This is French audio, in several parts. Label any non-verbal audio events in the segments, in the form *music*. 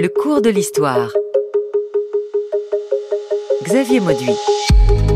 Le cours de l'histoire. Xavier Mauduit.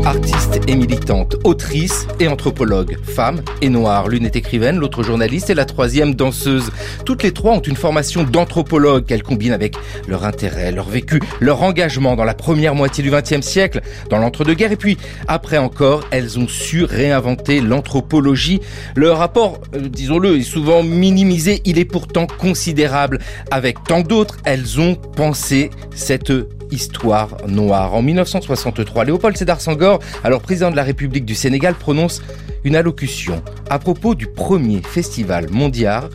Artiste et militante, autrice et anthropologue, femme et noire. L'une est écrivaine, l'autre journaliste et la troisième danseuse. Toutes les trois ont une formation d'anthropologue qu'elles combinent avec leur intérêt, leur vécu, leur engagement dans la première moitié du XXe siècle, dans l'entre-deux-guerres et puis après encore, elles ont su réinventer l'anthropologie. Leur rapport, euh, disons-le, est souvent minimisé, il est pourtant considérable. Avec tant d'autres, elles ont pensé cette Histoire noire. En 1963, Léopold Sédar Senghor, alors président de la République du Sénégal, prononce une allocution à propos du premier festival mondial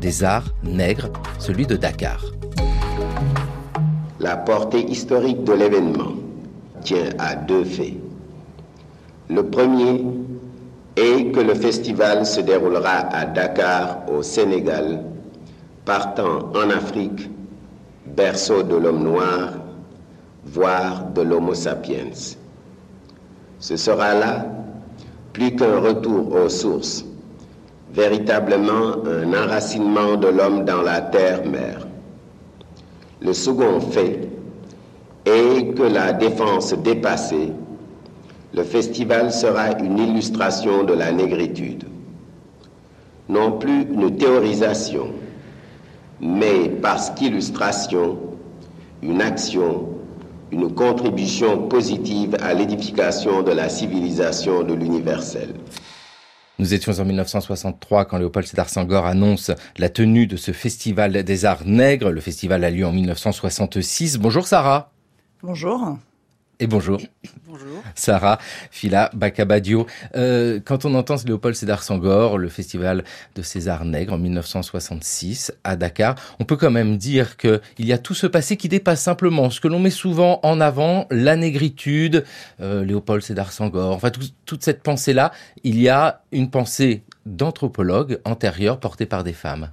des arts nègres, celui de Dakar. La portée historique de l'événement tient à deux faits. Le premier est que le festival se déroulera à Dakar, au Sénégal, partant en Afrique, berceau de l'homme noir voire de l'Homo sapiens. Ce sera là plus qu'un retour aux sources, véritablement un enracinement de l'homme dans la terre-mère. Le second fait est que la défense dépassée, le festival sera une illustration de la négritude. Non plus une théorisation, mais parce qu'illustration, une action une contribution positive à l'édification de la civilisation de l'universel. Nous étions en 1963 quand Léopold Sédar Senghor annonce la tenue de ce festival des arts nègres. Le festival a lieu en 1966. Bonjour Sarah. Bonjour. Et bonjour. Bonjour. Sarah Fila Bakabadio. Euh, quand on entend Léopold Sédar Sangor, le festival de César Nègre en 1966 à Dakar, on peut quand même dire qu'il y a tout ce passé qui dépasse simplement ce que l'on met souvent en avant, la négritude, euh, Léopold Sédar Sangor, enfin toute cette pensée-là. Il y a une pensée d'anthropologue antérieure portée par des femmes.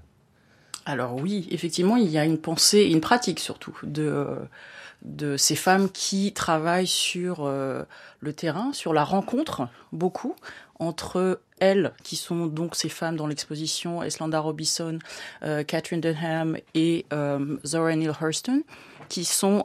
Alors oui, effectivement, il y a une pensée, une pratique surtout de de ces femmes qui travaillent sur euh, le terrain, sur la rencontre, beaucoup, entre elles, qui sont donc ces femmes dans l'exposition, Eslanda Robinson, euh, Catherine Denham et euh, Zora Neale Hurston, qui sont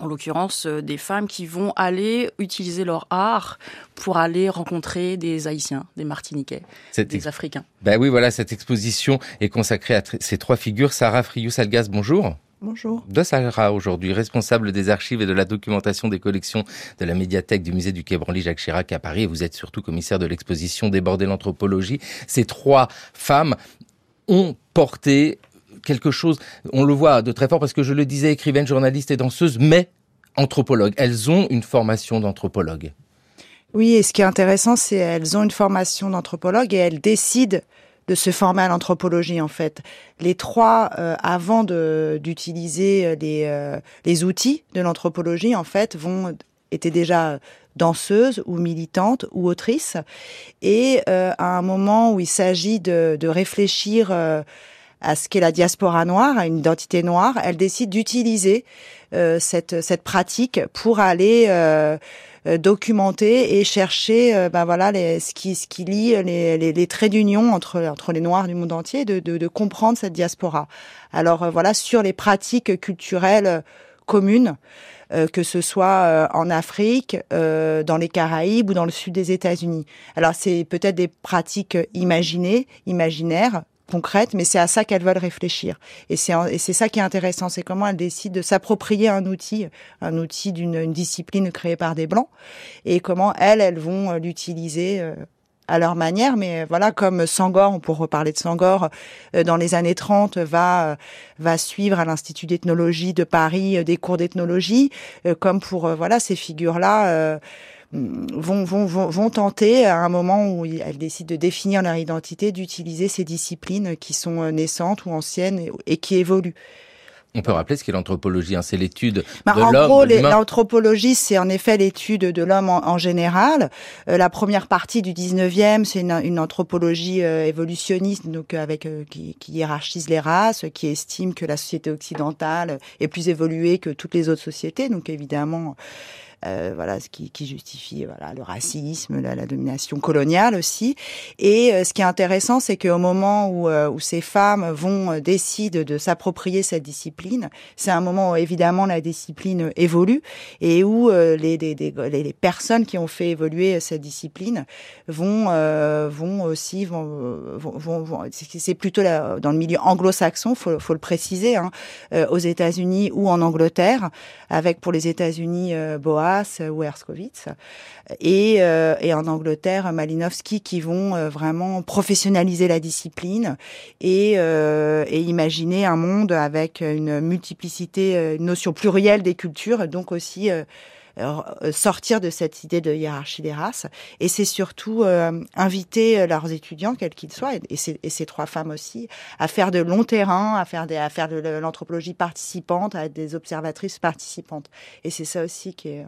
en l'occurrence des femmes qui vont aller utiliser leur art pour aller rencontrer des Haïtiens, des Martiniquais, des Africains. Ben oui, voilà, cette exposition est consacrée à ces trois figures. Sarah Friou-Salgas, bonjour. Bonjour. De Sarah, aujourd'hui, responsable des archives et de la documentation des collections de la médiathèque du musée du Quai Branly Jacques Chirac à Paris. Et vous êtes surtout commissaire de l'exposition Déborder l'anthropologie. Ces trois femmes ont porté quelque chose, on le voit de très fort parce que je le disais, écrivaine, journaliste et danseuse, mais anthropologue. Elles ont une formation d'anthropologue. Oui, et ce qui est intéressant, c'est elles ont une formation d'anthropologue et elles décident de se former à l'anthropologie en fait. Les trois, euh, avant d'utiliser euh, les, euh, les outils de l'anthropologie, en fait, vont étaient déjà danseuses ou militantes ou autrices. Et à un moment où il s'agit de, de réfléchir à ce qu'est la diaspora noire, à une identité noire, elles décident d'utiliser cette, cette pratique pour aller euh, documenter et chercher euh, ben voilà les, ce qui ce qui lie les, les, les traits d'union entre entre les noirs du monde entier de, de, de comprendre cette diaspora alors euh, voilà sur les pratiques culturelles communes que ce soit en Afrique, dans les Caraïbes ou dans le sud des États-Unis. Alors c'est peut-être des pratiques imaginées, imaginaires, concrètes, mais c'est à ça qu'elles veulent réfléchir. Et c'est et c'est ça qui est intéressant, c'est comment elles décident de s'approprier un outil, un outil d'une discipline créée par des blancs, et comment elles, elles vont euh, l'utiliser euh, à leur manière, mais euh, voilà, comme Sangor, pour reparler de Sangor, dans les années 30, va va suivre à l'Institut d'ethnologie de Paris des cours d'ethnologie, comme pour voilà ces figures-là vont, vont, vont, vont tenter à un moment où elles décident de définir leur identité, d'utiliser ces disciplines qui sont euh, naissantes ou anciennes et, qui évoluent. On peut rappeler ce qu'est l'anthropologie, hein, c'est l'étude bah, de l'homme. En gros, l'anthropologie, c'est en effet l'étude de l'homme en, général. Euh, la première partie du 19e, c'est une, une, anthropologie euh, évolutionniste, donc avec qui, qui, hiérarchise les races, qui estime que la société occidentale est plus évoluée que toutes les autres sociétés. Donc évidemment, euh, voilà, ce qui, justifie voilà le racisme, la, domination coloniale aussi. Et ce qui est intéressant, c'est qu'au moment où, où ces femmes vont décident de s'approprier cette discipline, c'est un moment où évidemment la discipline évolue et où les, les, les, personnes qui ont fait évoluer cette discipline vont vont aussi vont, c'est plutôt dans le milieu anglo-saxon, faut, faut le préciser, hein, aux États-Unis ou en Angleterre, avec pour les États-Unis euh, Boas ou Herskovitz, et, euh, et en Angleterre Malinowski qui vont euh, vraiment professionnaliser la discipline et, et imaginer un monde avec une multiplicité, une notion plurielle des cultures, donc aussi euh, sortir de cette idée de hiérarchie des races. Et c'est surtout euh, inviter leurs étudiants, quels qu'ils soient, et, ces, trois femmes aussi, à faire de long terrain, à faire, des, à faire de l'anthropologie participante, à être des observatrices participantes. Et c'est ça aussi qui est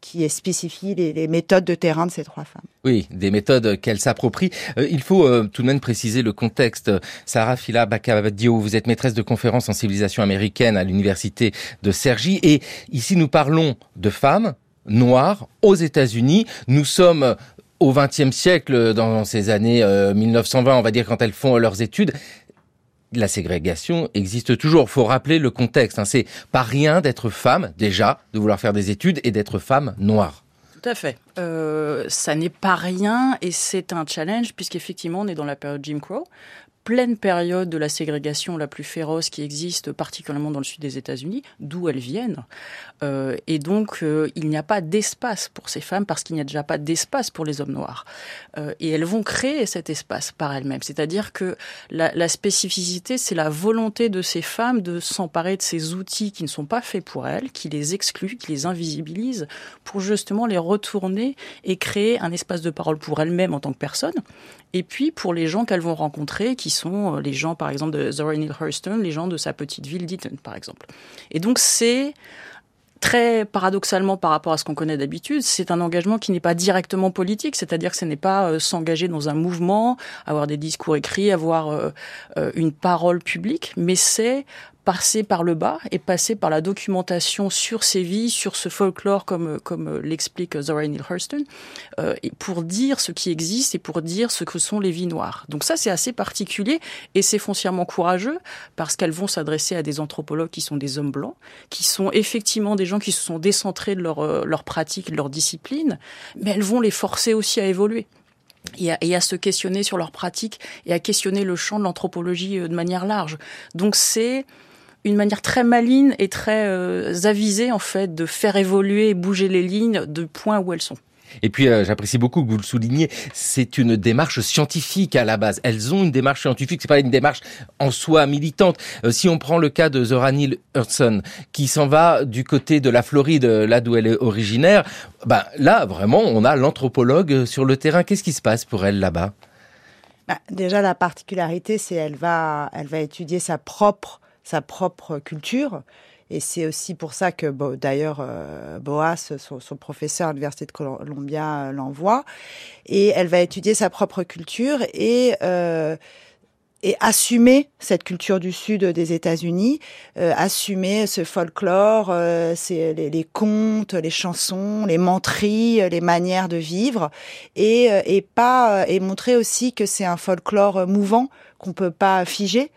qui spécifie les, les, méthodes de terrain de ces trois femmes. Oui, des méthodes qu'elles s'approprient. Euh, il faut euh, tout de même préciser le contexte. Sarah Fila Bakadio, vous êtes maîtresse de conférences en civilisation américaine à l'université de Cergy et ici nous parlons de femmes noires aux États-Unis. Nous sommes au XXe siècle, dans ces années 1920, euh, on va dire, quand elles font leurs études la ségrégation existe toujours. Faut rappeler le contexte. Hein. C'est pas rien d'être femme déjà, de vouloir faire des études et d'être femme noire. Tout à fait. Euh, ça n'est pas rien et c'est un challenge puisqu'effectivement on est dans la période Jim Crow pleine période de la ségrégation la plus féroce qui existe, particulièrement dans le sud des États-Unis, d'où elles viennent. Euh, et donc, euh, il n'y a pas d'espace pour ces femmes parce qu'il n'y a déjà pas d'espace pour les hommes noirs. Euh, et elles vont créer cet espace par elles-mêmes. C'est-à-dire que la, la spécificité, c'est la volonté de ces femmes de s'emparer de ces outils qui ne sont pas faits pour elles, qui les excluent, qui les invisibilisent, pour justement les retourner et créer un espace de parole pour elles-mêmes en tant que personnes, et puis pour les gens qu'elles vont rencontrer, qui sont euh, les gens, par exemple, de Zora Neale Hurston, les gens de sa petite ville d'Eton, par exemple. Et donc c'est très paradoxalement par rapport à ce qu'on connaît d'habitude, c'est un engagement qui n'est pas directement politique, c'est-à-dire que ce n'est pas euh, s'engager dans un mouvement, avoir des discours écrits, avoir euh, une parole publique, mais c'est passer par le bas et passer par la documentation sur ces vies, sur ce folklore, comme, comme l'explique Zora Neale Hurston, euh, pour dire ce qui existe et pour dire ce que sont les vies noires. Donc ça, c'est assez particulier et c'est foncièrement courageux parce qu'elles vont s'adresser à des anthropologues qui sont des hommes blancs, qui sont effectivement des gens qui se sont décentrés de leur, euh, leur pratique, de leur discipline, mais elles vont les forcer aussi à évoluer. Et à, et à, se questionner sur leur pratique et à questionner le champ de l'anthropologie euh, de manière large. Donc c'est une manière très maligne et très euh, avisée en fait de faire évoluer et bouger les lignes de point où elles sont. Et puis, euh, j'apprécie beaucoup que vous le souligniez, c'est une démarche scientifique à la base. Elles ont une démarche scientifique, c'est pas une démarche en soi militante. Euh, si on prend le cas de Zora Neale Hudson, qui s'en va du côté de la Floride, là d'où elle est originaire, ben là, vraiment, on a l'anthropologue sur le terrain. Qu'est-ce qui se passe pour elle là-bas? Bah, Déjà, la particularité, c'est elle va, elle va étudier sa propre sa propre culture. Et c'est aussi pour ça que, d'ailleurs, euh, Boas, son, professeur à l'Université de Columbia, euh, l'envoie. Et elle va étudier sa propre culture et, euh, et assumer cette culture du sud des États-Unis, assumer ce folklore, c'est les, les, contes, les chansons, les menteries, les manières de vivre, et, et pas et montrer aussi que c'est un folklore mouvant qu'on peut pas figer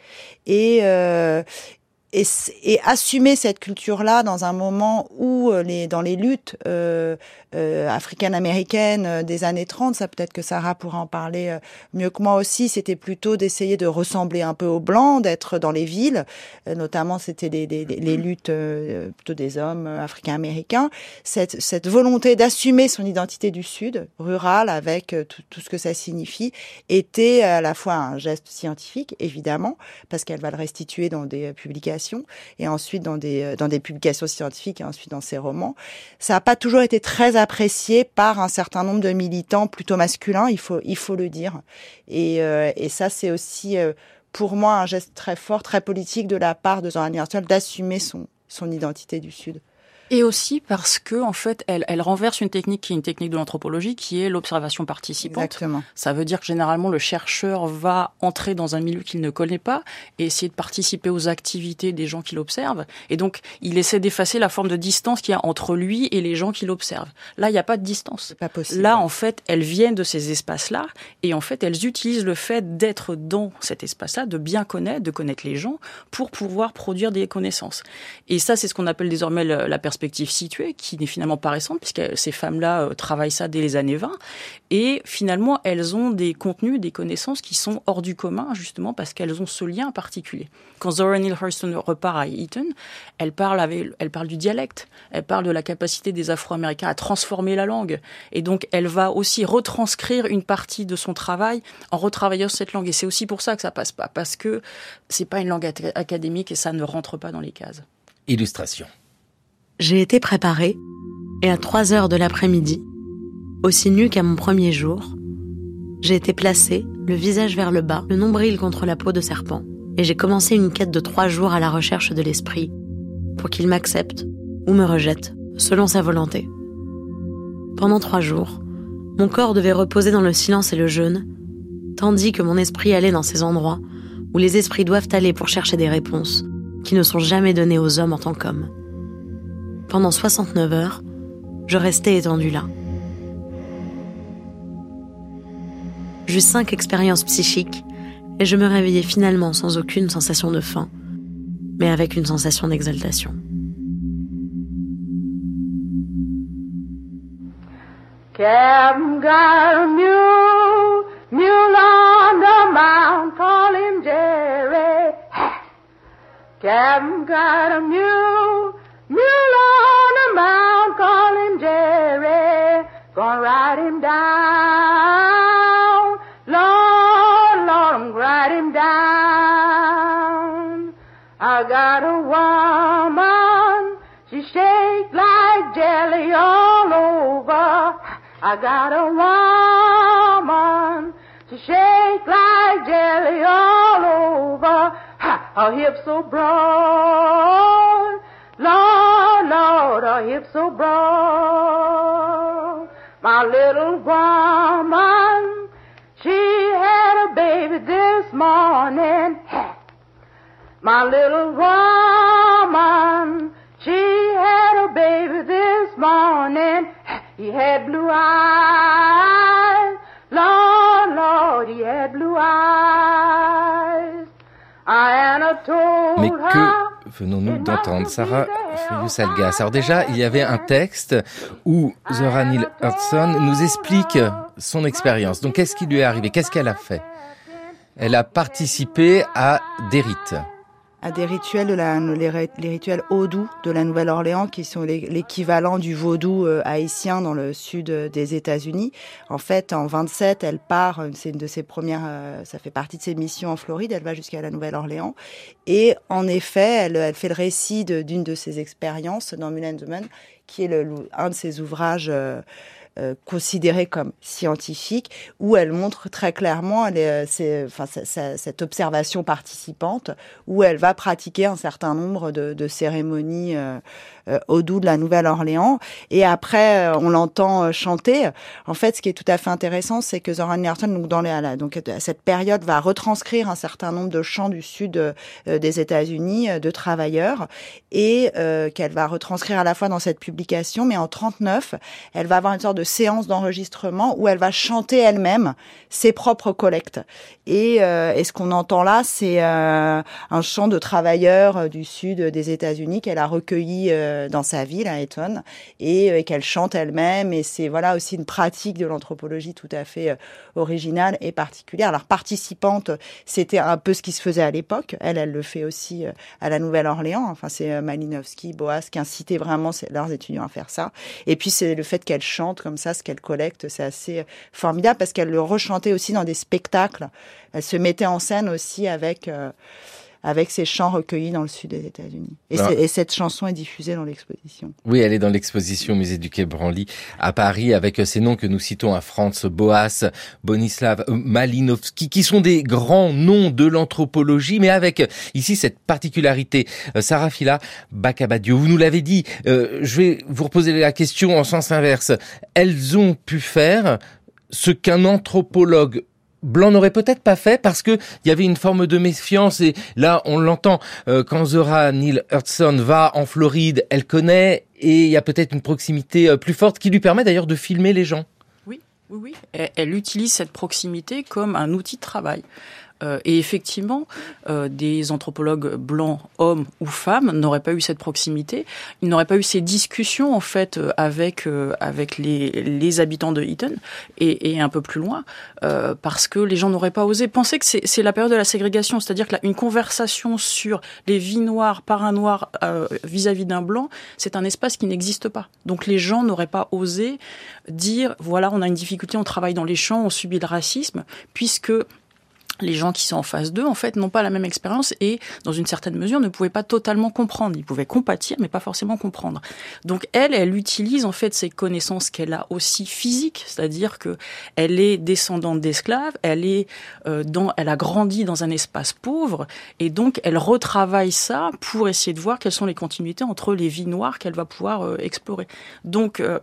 et et, et, assumer cette culture-là dans un moment où euh, les, dans les luttes euh, euh, africaines-américaines euh, des années 30, ça peut-être que Sarah pourra en parler mieux que moi aussi, c'était plutôt d'essayer de ressembler un peu aux blancs, d'être dans les villes, notamment c'était les, les, les, luttes plutôt des hommes africains-américains. Cette, cette volonté d'assumer son identité du Sud, rural, avec tout, tout ce que ça signifie, était à la fois un geste scientifique, évidemment, parce qu'elle va le restituer dans des publications et ensuite dans des, euh, dans des publications scientifiques et ensuite dans ses romans. Ça n'a pas toujours été très apprécié par un certain nombre de militants plutôt masculins, il faut, il faut le dire. Et, euh, et ça, c'est aussi euh, pour moi un geste très fort, très politique de la part de Zora Neale d'assumer son, son identité du Sud. Et aussi parce que en fait, elle, elle renverse une technique qui est une technique de l'anthropologie, qui est l'observation participante. Exactement. Ça veut dire que généralement le chercheur va entrer dans un milieu qu'il ne connaît pas et essayer de participer aux activités des gens qu'il observe. Et donc, il essaie d'effacer la forme de distance qu'il y a entre lui et les gens qu'il observe. Là, il n'y a pas de distance. Pas possible. Là, en fait, elles viennent de ces espaces-là et en fait, elles utilisent le fait d'être dans cet espace-là, de bien connaître, de connaître les gens pour pouvoir produire des connaissances. Et ça, c'est ce qu'on appelle désormais la perspective située, qui n'est finalement pas récente, puisque ces femmes-là euh, travaillent ça dès les années 20. Et finalement, elles ont des contenus, des connaissances qui sont hors du commun, justement parce qu'elles ont ce lien particulier. Quand Zora Neale Hurston repart à Eton, elle parle, elle parle du dialecte, elle parle de la capacité des Afro-Américains à transformer la langue. Et donc, elle va aussi retranscrire une partie de son travail en retravaillant cette langue. Et c'est aussi pour ça que ça passe pas, parce que c'est pas une langue académique et ça ne rentre pas dans les cases. Illustration. J'ai été préparée et à 3 heures de l'après-midi, aussi nue qu'à mon premier jour, j'ai été placée, le visage vers le bas, le nombril contre la peau de serpent, et j'ai commencé une quête de trois jours à la recherche de l'esprit, pour qu'il m'accepte ou me rejette, selon sa volonté. Pendant trois jours, mon corps devait reposer dans le silence et le jeûne, tandis que mon esprit allait dans ces endroits où les esprits doivent aller pour chercher des réponses qui ne sont jamais données aux hommes en tant qu'hommes. Pendant 69 heures, je restais étendue là. J'eus cinq expériences psychiques et je me réveillais finalement sans aucune sensation de faim, mais avec une sensation d'exaltation. Mule, on. A mule, mule on the mountain, call him Jerry. Gonna ride him down, Lord, Lord, I'm ride him down. I got a woman, she shake like jelly all over. I got a woman, she shake like jelly all over. Ha, her hips so broad, Lord, Lord, her hips so broad. My little woman, she had a baby this morning. *laughs* My little woman, she had a baby this morning. *laughs* He had blue eyes, Lord, Lord, he had blue eyes. Anna told Mais que venons-nous d'entendre Sarah Alors déjà, il y avait un texte où Zora Neale Hudson nous explique son expérience. Donc qu'est-ce qui lui est arrivé? Qu'est-ce qu'elle a fait? Elle a participé à des rites. À des rituels, de la, les, ri- les rituels haudous de la Nouvelle-Orléans, qui sont l'équivalent du vaudou euh, haïtien dans le sud euh, des États-Unis. En fait, en 27, elle part, euh, c'est une de ses premières, ça fait partie de ses missions en Floride, elle va jusqu'à la Nouvelle-Orléans. Et en effet, elle, fait le récit d'une de, ses expériences dans Mulan Man, qui est un de ses ouvrages euh, considéré comme scientifique, où elle montre très clairement euh, cette observation participante, où elle va pratiquer un certain nombre de, cérémonies euh, au doux de la Nouvelle-Orléans. Et après, euh, on l'entend euh, chanter. En fait, ce qui est tout à fait intéressant, c'est que Zora Neale Hurston, donc dans les, à la- donc à cette période, va retranscrire un certain nombre de chants du sud euh, des États-Unis euh, de travailleurs et euh, qu'elle va retranscrire à la fois dans cette publication, mais en 39, elle va avoir une sorte de séance d'enregistrement où elle va chanter elle-même ses propres collectes. Et, euh, et ce qu'on entend là, c'est euh, un chant de travailleurs euh, du sud des États-Unis qu'elle a recueilli euh, dans sa ville à Eton et, euh, qu'elle chante elle-même. Et c'est voilà aussi une pratique de l'anthropologie tout à fait euh, originale et particulière. Alors participante, c'était un peu ce qui se faisait à l'époque. Elle, elle le fait aussi euh, à la Nouvelle-Orléans. Enfin, c'est euh, Malinowski, Boas qui incitaient vraiment leurs étudiants à faire ça. Et puis c'est le fait qu'elle chante comme ça, ce qu'elle collecte, c'est assez formidable parce qu'elle le rechantait aussi dans des spectacles. Elle se mettait en scène aussi avec. euh, avec ces chants recueillis dans le sud des États-Unis. Et, Ah. et cette chanson est diffusée dans l'exposition. Oui, elle est dans l'exposition au musée du Quai Branly à Paris avec ces noms que nous citons à Franz Boas, Bonislav Malinowski, qui sont des grands noms de l'anthropologie, mais avec ici cette particularité. Euh, Sarah Fila Bacabadieu, vous nous l'avez dit, euh, je vais vous reposer la question en sens inverse. Elles ont pu faire ce qu'un anthropologue Blanc n'aurait peut-être pas fait parce que il y avait une forme de méfiance et là on l'entend euh, quand Zora Neale Hudson va en Floride, elle connaît et il y a peut-être une proximité euh, plus forte qui lui permet d'ailleurs de filmer les gens. Oui, oui, oui. Elle, elle utilise cette proximité comme un outil de travail. Euh, et effectivement, euh, des anthropologues blancs, hommes ou femmes, n'auraient pas eu cette proximité. Ils n'auraient pas eu ces discussions en fait euh, avec euh, avec les, les habitants de Eton et, et un peu plus loin, euh, parce que les gens n'auraient pas osé penser que c'est la période de la ségrégation, c'est-à-dire que là, une conversation sur les vies noires par un noir euh, vis-à-vis d'un blanc, c'est un espace qui n'existe pas. Donc les gens n'auraient pas osé dire voilà, on a une difficulté, on travaille dans les champs, on subit le racisme, puisque les gens qui sont en face d'eux, en fait, n'ont pas la même expérience et, dans une certaine mesure, ne pouvaient pas totalement comprendre. Ils pouvaient compatir, mais pas forcément comprendre. Donc, elle, elle utilise, en fait, ces connaissances qu'elle a aussi physiques, c'est-à-dire que elle est descendante d'esclaves, elle est euh, dans, elle a grandi dans un espace pauvre, et donc, elle retravaille ça pour essayer de voir quelles sont les continuités entre les vies noires qu'elle va pouvoir euh, explorer. Donc, euh,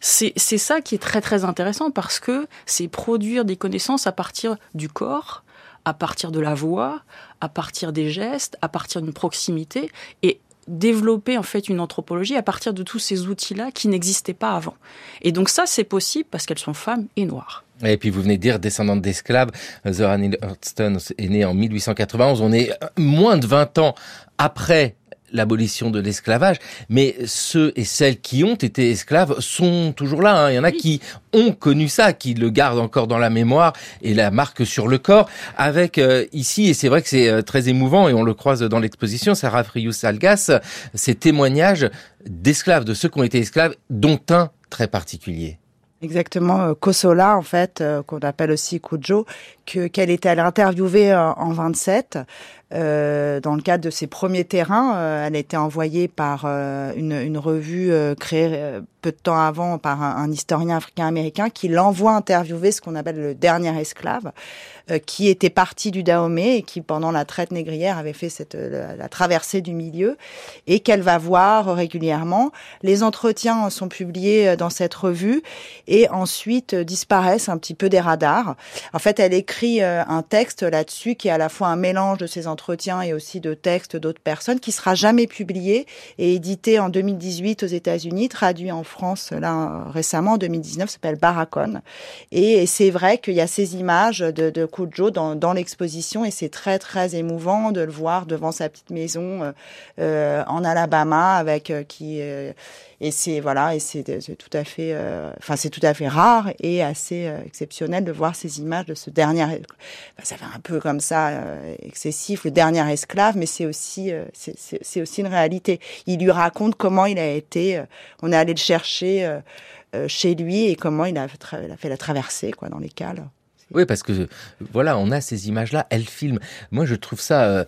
c'est c'est ça qui est très très intéressant parce que c'est produire des connaissances à partir du corps, à partir de la voix, à partir des gestes, à partir d'une proximité et développer en fait une anthropologie à partir de tous ces outils-là qui n'existaient pas avant. Et donc ça c'est possible parce qu'elles sont femmes et noires. Et puis vous venez de dire descendante d'esclaves, Zora Neale Hurston est née en 1891, on est moins de 20 ans après l'abolition de l'esclavage, mais ceux et celles qui ont été esclaves sont toujours là. hein. Il y en a qui ont connu ça, qui le gardent encore dans la mémoire et la marque sur le corps. Avec euh, ici, et c'est vrai que c'est euh, très émouvant, et on le croise dans l'exposition, Sarah Frious-Salgas, ces témoignages d'esclaves, de ceux qui ont été esclaves, dont un très particulier. Exactement, euh, Kosola en fait, qu'on appelle aussi Kujo, que qu'elle était allée interviewer en 27 euh, dans le cadre de ses premiers terrains. Euh, elle a été envoyée par euh, une, une revue créée peu de temps avant par un, historien africain-américain qui l'envoie interviewer ce qu'on appelle le dernier esclave, qui était parti du Dahomey et qui pendant la traite négrière avait fait cette la, la traversée du milieu et qu'elle va voir régulièrement. Les entretiens sont publiés dans cette revue et ensuite disparaissent un petit peu des radars. En fait, elle écrit un texte là-dessus qui est à la fois un mélange de ses entretiens et aussi de textes d'autres personnes qui sera jamais publié et édité en 2018 aux États-Unis, traduit en France là récemment en 2019, s'appelle Baracon. Et, c'est vrai qu'il y a ces images de, de dans, l'exposition et c'est très très émouvant de le voir devant sa petite maison euh, euh, en Alabama avec euh, qui et c'est voilà et c'est c'est tout à fait euh, enfin c'est tout à fait rare et assez euh, exceptionnel de voir ces images de ce dernier enfin, ça fait un peu comme ça euh, excessif le dernier esclave mais c'est aussi euh, c'est- aussi une réalité il lui raconte comment il a été euh, on est allé le chercher euh, euh, chez lui et comment il a, fait la traversée quoi dans les cales Oui, parce que voilà, on a ces images-là, elles filment. Moi, je trouve ça euh,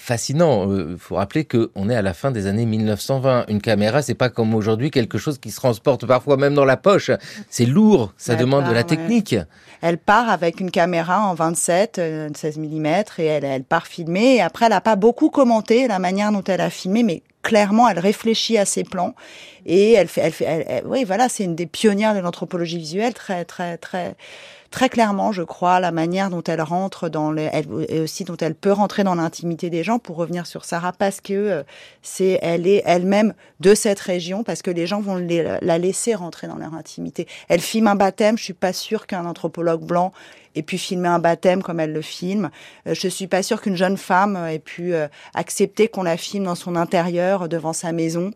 fascinant. Il faut rappeler que on est à la fin des années 1920. Une caméra, c'est pas comme aujourd'hui quelque chose qui se transporte parfois même dans la poche. C'est lourd, ça demande de la ouais. technique. Elle part avec une caméra en 27, euh, 16 mm et elle, elle part filmer. Et après, elle n'a pas beaucoup commenté la manière dont elle a filmé, mais clairement, elle réfléchit à ses plans et elle fait, elle fait, oui, voilà, c'est une des pionnières de l'anthropologie visuelle, très, très, très, très clairement, je crois, la manière dont elle rentre dans les, et aussi dont elle peut rentrer dans l'intimité des gens pour revenir sur Sarah parce que euh, c'est, elle est elle-même de cette région parce que les gens vont la laisser rentrer dans leur intimité. Elle filme un baptême, je suis pas sûre qu'un anthropologue blanc ait pu filmer un baptême comme elle le filme. Euh, Je suis pas sûre qu'une jeune femme ait pu euh, accepter qu'on la filme dans son intérieur, devant sa maison.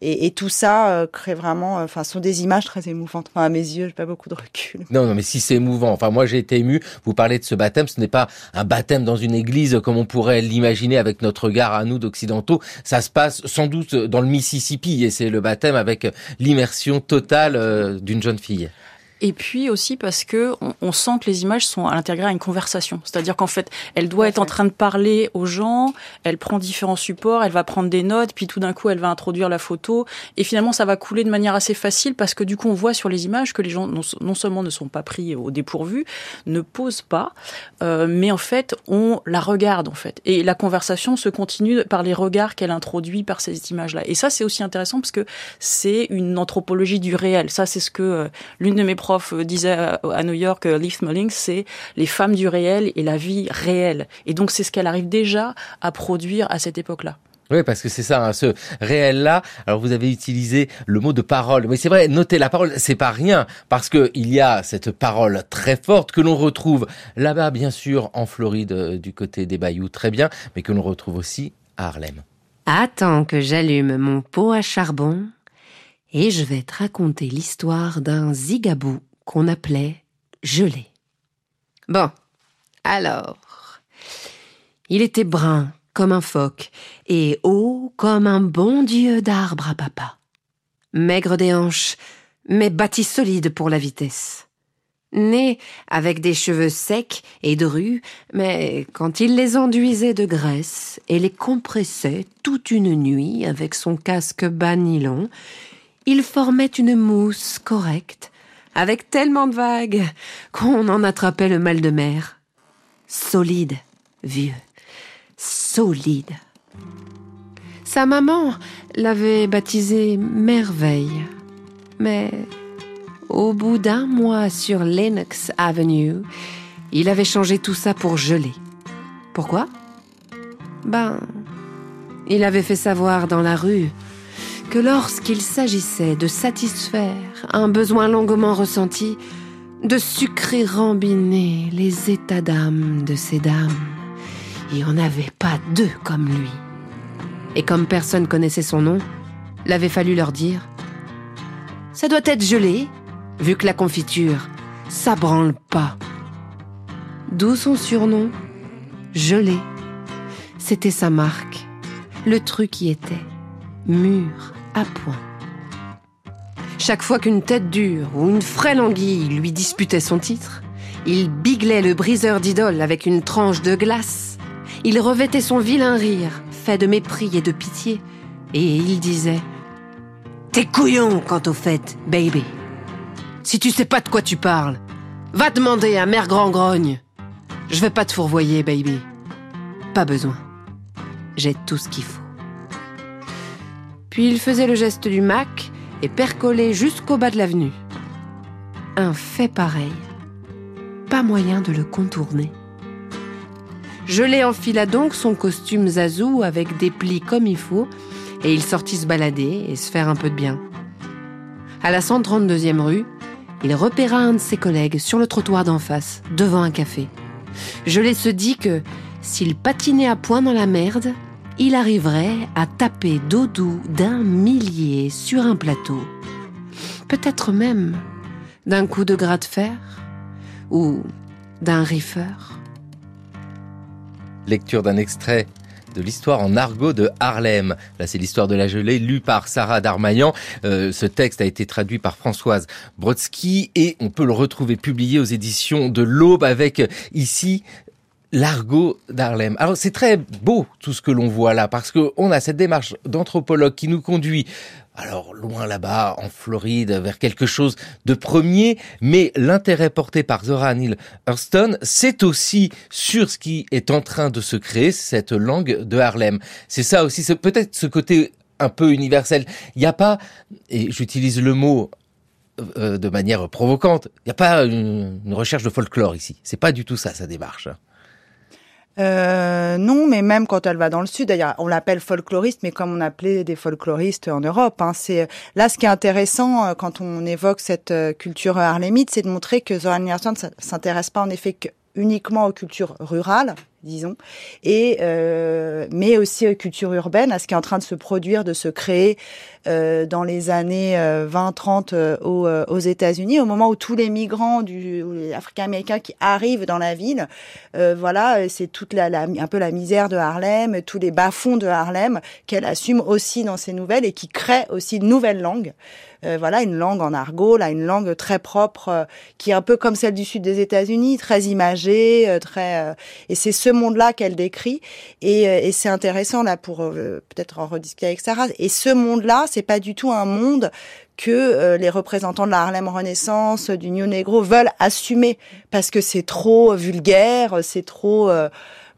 Et, et tout ça euh, crée vraiment, euh, enfin, sont des images très émouvantes. Enfin, à mes yeux, j'ai pas beaucoup de recul. Non, non, mais si c'est émouvant. Enfin, moi, j'ai été ému. Vous parlez de ce baptême. Ce n'est pas un baptême dans une église comme on pourrait l'imaginer avec notre regard à nous d'occidentaux. Ça se passe sans doute dans le Mississippi et c'est le baptême avec l'immersion totale euh, d'une jeune fille. Et puis aussi parce que on, on sent que les images sont à l'intérieur à une conversation. C'est-à-dire qu'en fait, elle doit être en train de parler aux gens, elle prend différents supports, elle va prendre des notes, puis tout d'un coup, elle va introduire la photo. Et finalement, ça va couler de manière assez facile parce que du coup, on voit sur les images que les gens non, non seulement ne sont pas pris au dépourvu, ne posent pas, euh, mais en fait, on la regarde en fait. Et la conversation se continue par les regards qu'elle introduit par ces images-là. Et ça, c'est aussi intéressant parce que c'est une anthropologie du réel. Ça, c'est ce que euh, l'une de mes profs euh, disait à, New York, euh, Leaf Mullings, c'est les femmes du réel et la vie réelle. Et donc, c'est ce qu'elle arrive déjà à produire à cette époque-là. Oui, parce que c'est ça, hein, ce réel-là. Alors, vous avez utilisé le mot de parole. Mais c'est vrai, noter la parole, c'est pas rien, parce que il y a cette parole très forte que l'on retrouve là-bas, bien sûr, en Floride, euh, du côté des bayous, très bien, mais que l'on retrouve aussi à Harlem. Attends que j'allume mon pot à charbon et je vais te raconter l'histoire d'un zigabou qu'on appelait gelé. Bon, alors, il était brun comme un phoque et haut comme un bon dieu d'arbre à papa. Maigre des hanches, mais bâti solide pour la vitesse. Né avec des cheveux secs et drus, mais quand il les enduisait de graisse et les compressait toute une nuit avec son casque bas nylon, il formait une mousse correcte, avec tellement de vagues qu'on en attrapait le mal de mer. Solide, vieux, solide. Sa maman l'avait baptisé Merveille, mais au bout d'un mois sur Lennox Avenue, il avait changé tout ça pour geler. Pourquoi? Ben, il avait fait savoir dans la rue que lorsqu'il s'agissait de satisfaire un besoin longuement ressenti, de sucrer rambiner les états d'âme de ces dames, il n'y en avait pas deux comme lui. Et comme personne connaissait son nom, l'avait fallu leur dire Ça doit être gelé, vu que la confiture, ça branle pas. D'où son surnom Gelé. C'était sa marque. Le truc y était. Mûr point. Chaque fois qu'une tête dure ou une frêle anguille lui disputait son titre, il biglait le briseur d'idole avec une tranche de glace. Il revêtait son vilain rire, fait de mépris et de pitié, et il disait T'es couillon quant au fait, baby. Si tu sais pas de quoi tu parles, va demander à Mère Grand Grogne. Je vais pas te fourvoyer, baby. Pas besoin. J'ai tout ce qu'il faut. Puis il faisait le geste du Mac et percolait jusqu'au bas de l'avenue. Un fait pareil. Pas moyen de le contourner. Gelé enfila donc son costume zazou avec des plis comme il faut et il sortit se balader et se faire un peu de bien. À la 132e rue, il repéra un de ses collègues sur le trottoir d'en face, devant un café. Gelé se dit que s'il patinait à point dans la merde, il arriverait à taper Dodou d'un millier sur un plateau. Peut-être même d'un coup de gras de fer ou d'un riffeur. Lecture d'un extrait de l'histoire en argot de Harlem. Là, c'est l'histoire de la gelée, lue par Sarah Darmaillan. Euh, ce texte a été traduit par Françoise Brodsky et on peut le retrouver publié aux éditions de l'Aube avec ici l'argot d'Harlem. Alors c'est très beau tout ce que l'on voit là parce que on a cette démarche d'anthropologue qui nous conduit alors loin là-bas en Floride vers quelque chose de premier, mais l'intérêt porté par Zora Neale Hurston, c'est aussi sur ce qui est en train de se créer cette langue de Harlem. C'est ça aussi, c'est peut-être ce côté un peu universel. Il n'y a pas, et j'utilise le mot euh, de manière provocante, il n'y a pas une recherche de folklore ici. C'est pas du tout ça sa démarche. Euh, non, mais même quand elle va dans le sud, d'ailleurs, on l'appelle folkloriste, mais comme on appelait des folkloristes en Europe. Hein, c'est là ce qui est intéressant euh, quand on évoque cette euh, culture harlémite, c'est de montrer que Zoran Nerston s'intéresse pas en effet que uniquement aux cultures rurales, disons, et euh, mais aussi aux cultures urbaines, à ce qui est en train de se produire, de se créer euh, dans les années 20-30 euh, aux, euh, États-Unis, au moment où tous les migrants Africains-Américains qui arrivent dans la ville, euh, voilà, c'est toute la, un peu la misère de Harlem, tous les bas-fonds de Harlem qu'elle assume aussi dans ses nouvelles et qui crée aussi de nouvelles langues. Euh, voilà, une langue en argot, là, une langue très propre, euh, qui est un peu comme celle du sud des États-Unis, très imagée, euh, très. et c'est ce monde-là qu'elle décrit. Et, et c'est intéressant là pour peut-être en rediscuter avec Sarah. Et ce monde-là, c'est pas du tout un monde que les représentants de la Harlem Renaissance, du New Negro veulent assumer parce que c'est trop vulgaire, c'est trop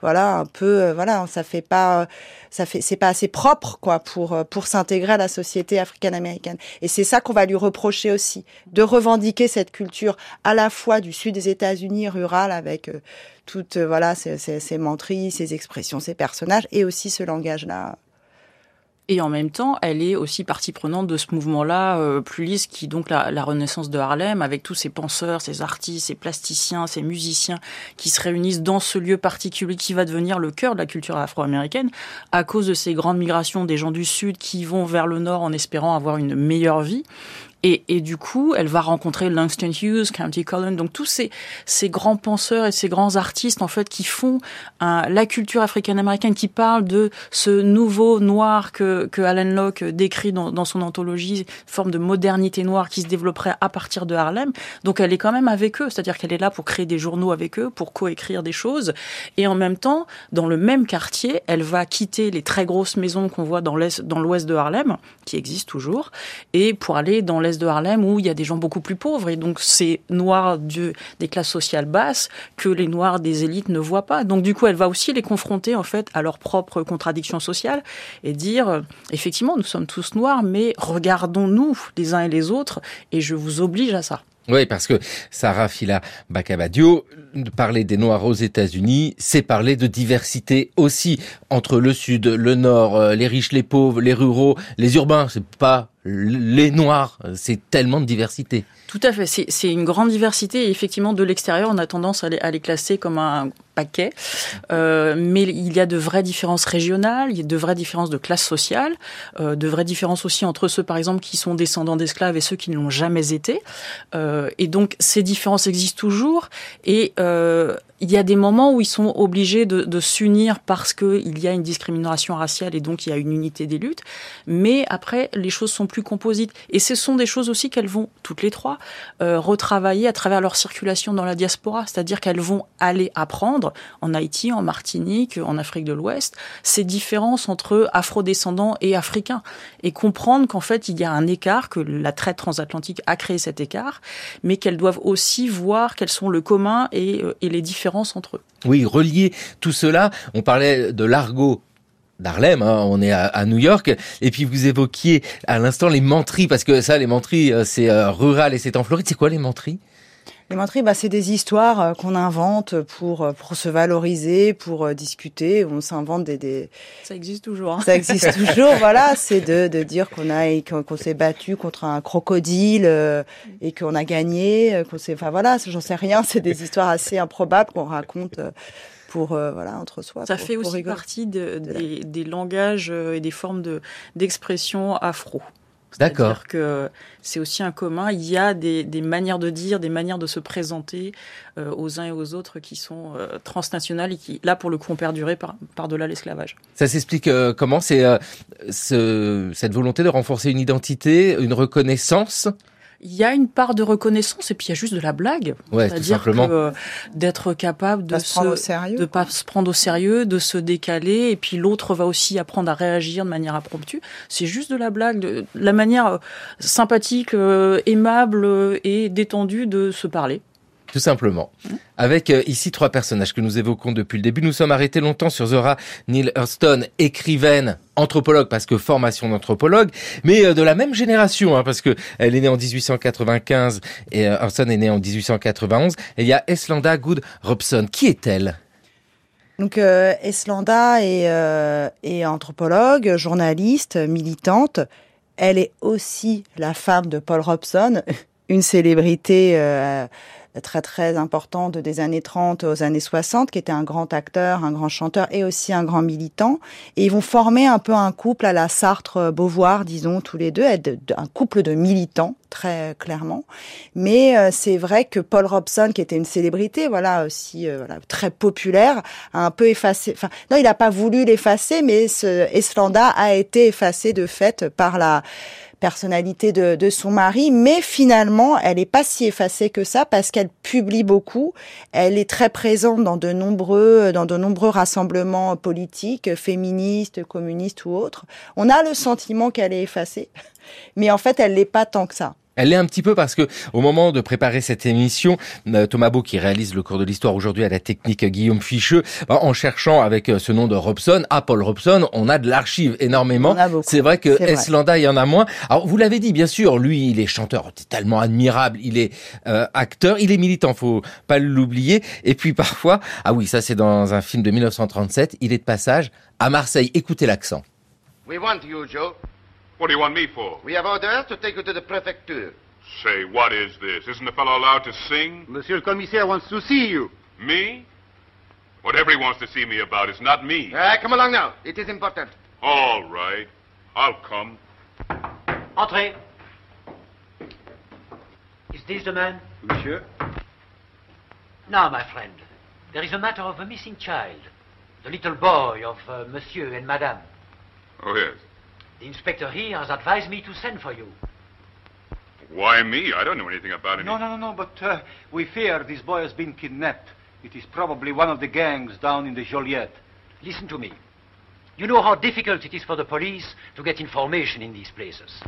voilà un peu euh, voilà ça fait pas ça fait c'est pas assez propre quoi pour euh, pour s'intégrer à la société africaine-américaine. Et c'est ça qu'on va lui reprocher aussi de revendiquer cette culture à la fois du sud des États-Unis rural avec euh, toutes voilà ces, ces, ces menteries ces expressions ces personnages et aussi ce langage là et en même temps, elle est aussi partie prenante de ce mouvement-là euh, plus lisse qui donc la, la, Renaissance de Harlem, avec tous ces penseurs, ces artistes, ces plasticiens, ces musiciens qui se réunissent dans ce lieu particulier qui va devenir le cœur de la culture afro-américaine à cause de ces grandes migrations des gens du Sud qui vont vers le Nord en espérant avoir une meilleure vie et, et, du coup, elle va rencontrer Langston Hughes, County Cullen, donc tous ces, ces grands penseurs et ces grands artistes en fait qui font un, la culture africaine-américaine, qui parlent de ce nouveau noir que, que Alan Locke décrit dans, dans son anthologie, forme de modernité noire qui se développerait à partir de Harlem. Donc elle est quand même avec eux, c'est-à-dire qu'elle est là pour créer des journaux avec eux, pour coécrire des choses, et en même temps, dans le même quartier, elle va quitter les très grosses maisons qu'on voit dans l'ouest de Harlem, qui existent toujours, et pour aller dans l'est de Harlem où il y a des gens beaucoup plus pauvres. Et donc, c'est noirs de, des classes sociales basses que les noirs des élites ne voient pas. Donc, du coup, elle va aussi les confronter, en fait, à leurs propres contradictions sociales et dire, euh, effectivement, nous sommes tous noirs, mais regardons-nous les uns et les autres et je vous oblige à ça. Oui, parce que Sarah Fila Bacabadio, parler des Noirs aux États-Unis, c'est parler de diversité aussi entre le Sud, le Nord, euh, les riches, les pauvres, les ruraux, les urbains. C'est pas les Noirs, c'est tellement de diversité. Tout à fait, c'est une grande diversité et effectivement de l'extérieur on a tendance à les, à les, classer comme un euh, mais il y a de vraies différences régionales, il y a de vraies différences de classe sociale, euh, de vraies différences aussi entre ceux par exemple qui sont descendants d'esclaves et ceux qui ne l'ont jamais été, euh, et donc ces différences existent toujours et il y a des moments où ils sont obligés de, s'unir parce qu'il y a une discrimination raciale et donc il y a une unité des luttes. Mais après, les choses sont plus composites. Et ce sont des choses aussi qu'elles vont, toutes les trois, retravailler à travers leur circulation dans la diaspora. C'est-à-dire qu'elles vont aller apprendre en Haïti, en Martinique, en Afrique de l'Ouest, ces différences entre afrodescendants et africains. Et comprendre qu'en fait, il y a un écart, que la traite transatlantique a créé cet écart, mais qu'elles doivent aussi voir quels sont le commun et, euh, les différences entre eux. Oui, relier tout cela, on parlait de l'argot d'Harlem, hein, on est à, New York, et puis vous évoquiez à l'instant les menteries, parce que ça, les menteries, euh, c'est euh, rural et c'est en Floride. C'est quoi les menteries les menteries, bah, c'est des histoires euh, qu'on invente pour pour se valoriser, pour discuter. On s'invente des, des, Ça existe toujours. Hein. Ça existe *laughs* toujours. voilà, c'est de, de dire qu'on a qu'on s'est battu contre un crocodile et qu'on a gagné. Qu'on s'est. Enfin voilà, j'en sais rien. C'est des histoires assez improbables qu'on raconte pour euh, voilà entre soi. Ça fait aussi partie de, des, des, langages euh, et des formes de d'expression afro. D'accord. que c'est aussi un commun. Il y a des, des, manières de dire, des manières de se présenter euh, aux uns et aux autres qui sont transnationales et qui, là, pour le coup, ont perduré par, par-delà l'esclavage. Ça s'explique comment? C'est ce, cette volonté de renforcer une identité, une reconnaissance il y a une part de reconnaissance et puis il y a juste de la blague. C'est-à-dire que euh, d'être capable de se, de pas se prendre au sérieux, de se décaler et puis l'autre va aussi apprendre à réagir de manière impromptue. C'est juste de la blague, de, la manière euh, sympathique, euh, aimable et détendue de se parler tout simplement. Avec euh, ici trois personnages que nous évoquons depuis le début. Nous sommes arrêtés longtemps sur Zora Neale Hurston, écrivaine, anthropologue, parce que formation d'anthropologue, mais euh, de la même génération, hein, parce que elle est née en 1895 et euh, Hurston est née en 1891. Et il y a Eslanda Good Robson. Qui est-elle? Donc Eslanda est, est anthropologue, journaliste, militante. Elle est aussi la femme de Paul Robson, *laughs* une célébrité très très importante des années 30 aux années 60, qui était un grand acteur, un grand chanteur et aussi un grand militant. Et ils vont former un peu un couple à la Sartre-Beauvoir, disons, tous les deux, un couple de militants, très clairement. Mais euh, c'est vrai que Paul Robson, qui était une célébrité, voilà, aussi euh, voilà, très populaire, a un peu effacé, enfin, non, il n'a pas voulu l'effacer, mais ce Eslanda a été effacé de fait par la personnalité de, de, son mari, mais finalement, elle n'est pas si effacée que ça parce qu'elle publie beaucoup. Elle est très présente dans de nombreux, dans de nombreux rassemblements politiques, féministes, communistes ou autres. On a le sentiment qu'elle est effacée, mais en fait, elle l'est pas tant que ça. Elle l'est un petit peu parce que au moment de préparer cette émission, euh, Thomas Beau, qui réalise le cours de l'histoire aujourd'hui à la technique Guillaume Ficheux, bah, en cherchant avec euh, ce nom de Robson, à Paul Robson, on a de l'archive énormément. C'est vrai que Eslanda, il y en a moins. Alors vous l'avez dit, bien sûr, lui, il est chanteur tellement admirable, il est euh, acteur, il est militant, faut pas l'oublier. Et puis parfois, ah oui, ça c'est dans un film de 1937, il est de passage à Marseille. Écoutez l'accent. We want you, Joe. What do you want me for? We have orders to take you to the prefecture. Say, what is this? Isn't the fellow allowed to sing? Monsieur le commissaire wants to see you. Me? Whatever he wants to see me about is not me. Uh, come along now. It is important. All right. I'll come. Entrez. Is this the man? Monsieur? Now, my friend, there is a matter of a missing child. The little boy of uh, Monsieur and Madame. Oh, yes. The inspector here has advised me to send for you. Why me? I don't know anything about it. No, no, no, no, but uh, we fear this boy has been kidnapped. It is probably one of the gangs down in the Joliette. Listen to me. You know how difficult it is for the police to get information in these places.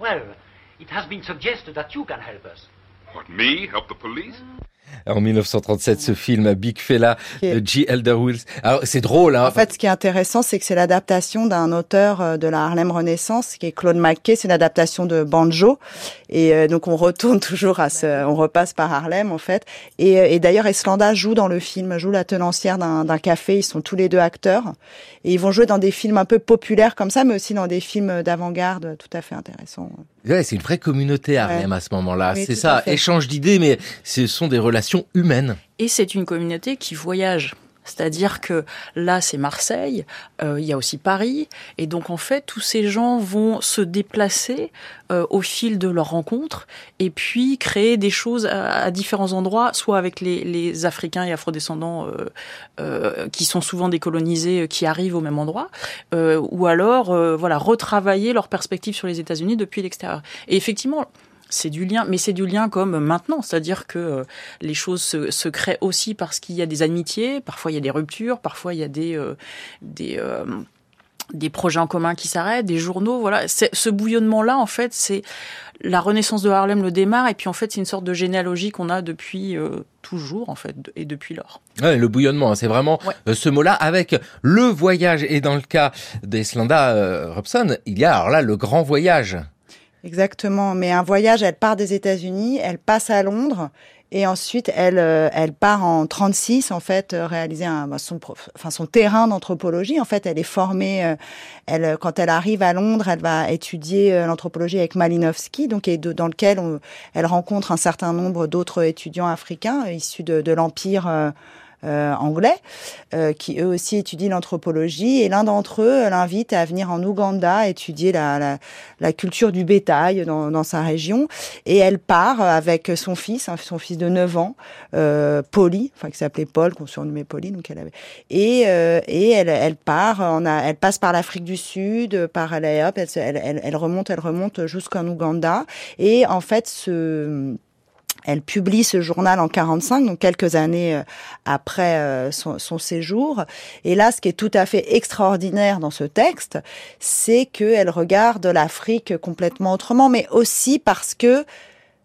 Well, it has been suggested that you can help us. What, me? Help the police? En 1937, ce film Big Fella de G. Elder Wills. Alors c'est drôle. Hein en fait, ce qui est intéressant, c'est que c'est l'adaptation d'un auteur euh, de la Harlem Renaissance, qui est Claude McKay. C'est une adaptation de Banjo, et euh, donc on retourne *laughs* toujours à ce, on repasse par Harlem en fait. Et, euh, et d'ailleurs, Eslanda joue dans le film, joue la tenancière d'un café. Ils sont tous les deux acteurs, et ils vont jouer dans des films un peu populaires comme ça, mais aussi dans des films d'avant-garde, tout à fait intéressants. Ouais, c'est une vraie communauté Harlem à ce moment-là. c'est ça, échange d'idées, mais ce sont des relations humaines. Et c'est une communauté qui voyage. C'est-à-dire que là, c'est Marseille, euh, il y a aussi Paris, et donc en fait, tous ces gens vont se déplacer euh, au fil de leurs rencontres, et puis créer des choses à, différents endroits, soit avec les, Africains et Afrodescendants euh, euh, qui sont souvent décolonisés, qui arrivent au même endroit, ou alors, voilà, retravailler leur perspective sur les États-Unis depuis l'extérieur. Et effectivement, c'est du lien, mais c'est du lien comme maintenant, c'est-à-dire que euh, les choses se, se, créent aussi parce qu'il y a des amitiés, parfois il y a des ruptures, parfois il y a des euh, des euh, des projets en commun qui s'arrêtent, des journaux, voilà. Ce bouillonnement-là, en fait, c'est la renaissance de Harlem le démarre, et puis en fait, c'est une sorte de généalogie qu'on a depuis toujours, en fait, et depuis lors. Ouais, le bouillonnement, hein, c'est vraiment ce mot-là, avec le voyage, et dans le cas d'Eslanda Robson, il y a alors là le grand voyage. Exactement. Mais un voyage, elle part des États-Unis, elle passe à Londres. Et ensuite, elle, euh, elle part en 36, en fait, euh, réaliser un, bah, son, enfin, son terrain d'anthropologie. En fait, elle est formée, euh, elle, quand elle arrive à Londres, elle va étudier l'anthropologie avec Malinowski, donc, et dans lequel elle rencontre un certain nombre d'autres étudiants africains issus de, de l'Empire euh, anglais, euh, qui eux aussi étudient l'anthropologie. Et l'un d'entre eux l'invite à venir en Ouganda étudier la, la, la culture du bétail dans, dans, sa région. Et elle part avec son fils, hein, son fils de 9 ans, euh, Polly, enfin qui s'appelait Paul, qu'on surnommait Polly, donc elle avait. Et, euh, et elle, elle part, on a, elle passe par l'Afrique du Sud, par elle, elle, elle, elle remonte, elle remonte jusqu'en Ouganda. Et en fait, ce elle publie ce journal en 45, donc quelques années euh, après euh, son, son, séjour. Et là, ce qui est tout à fait extraordinaire dans ce texte, c'est qu'elle regarde l'Afrique complètement autrement, mais aussi parce que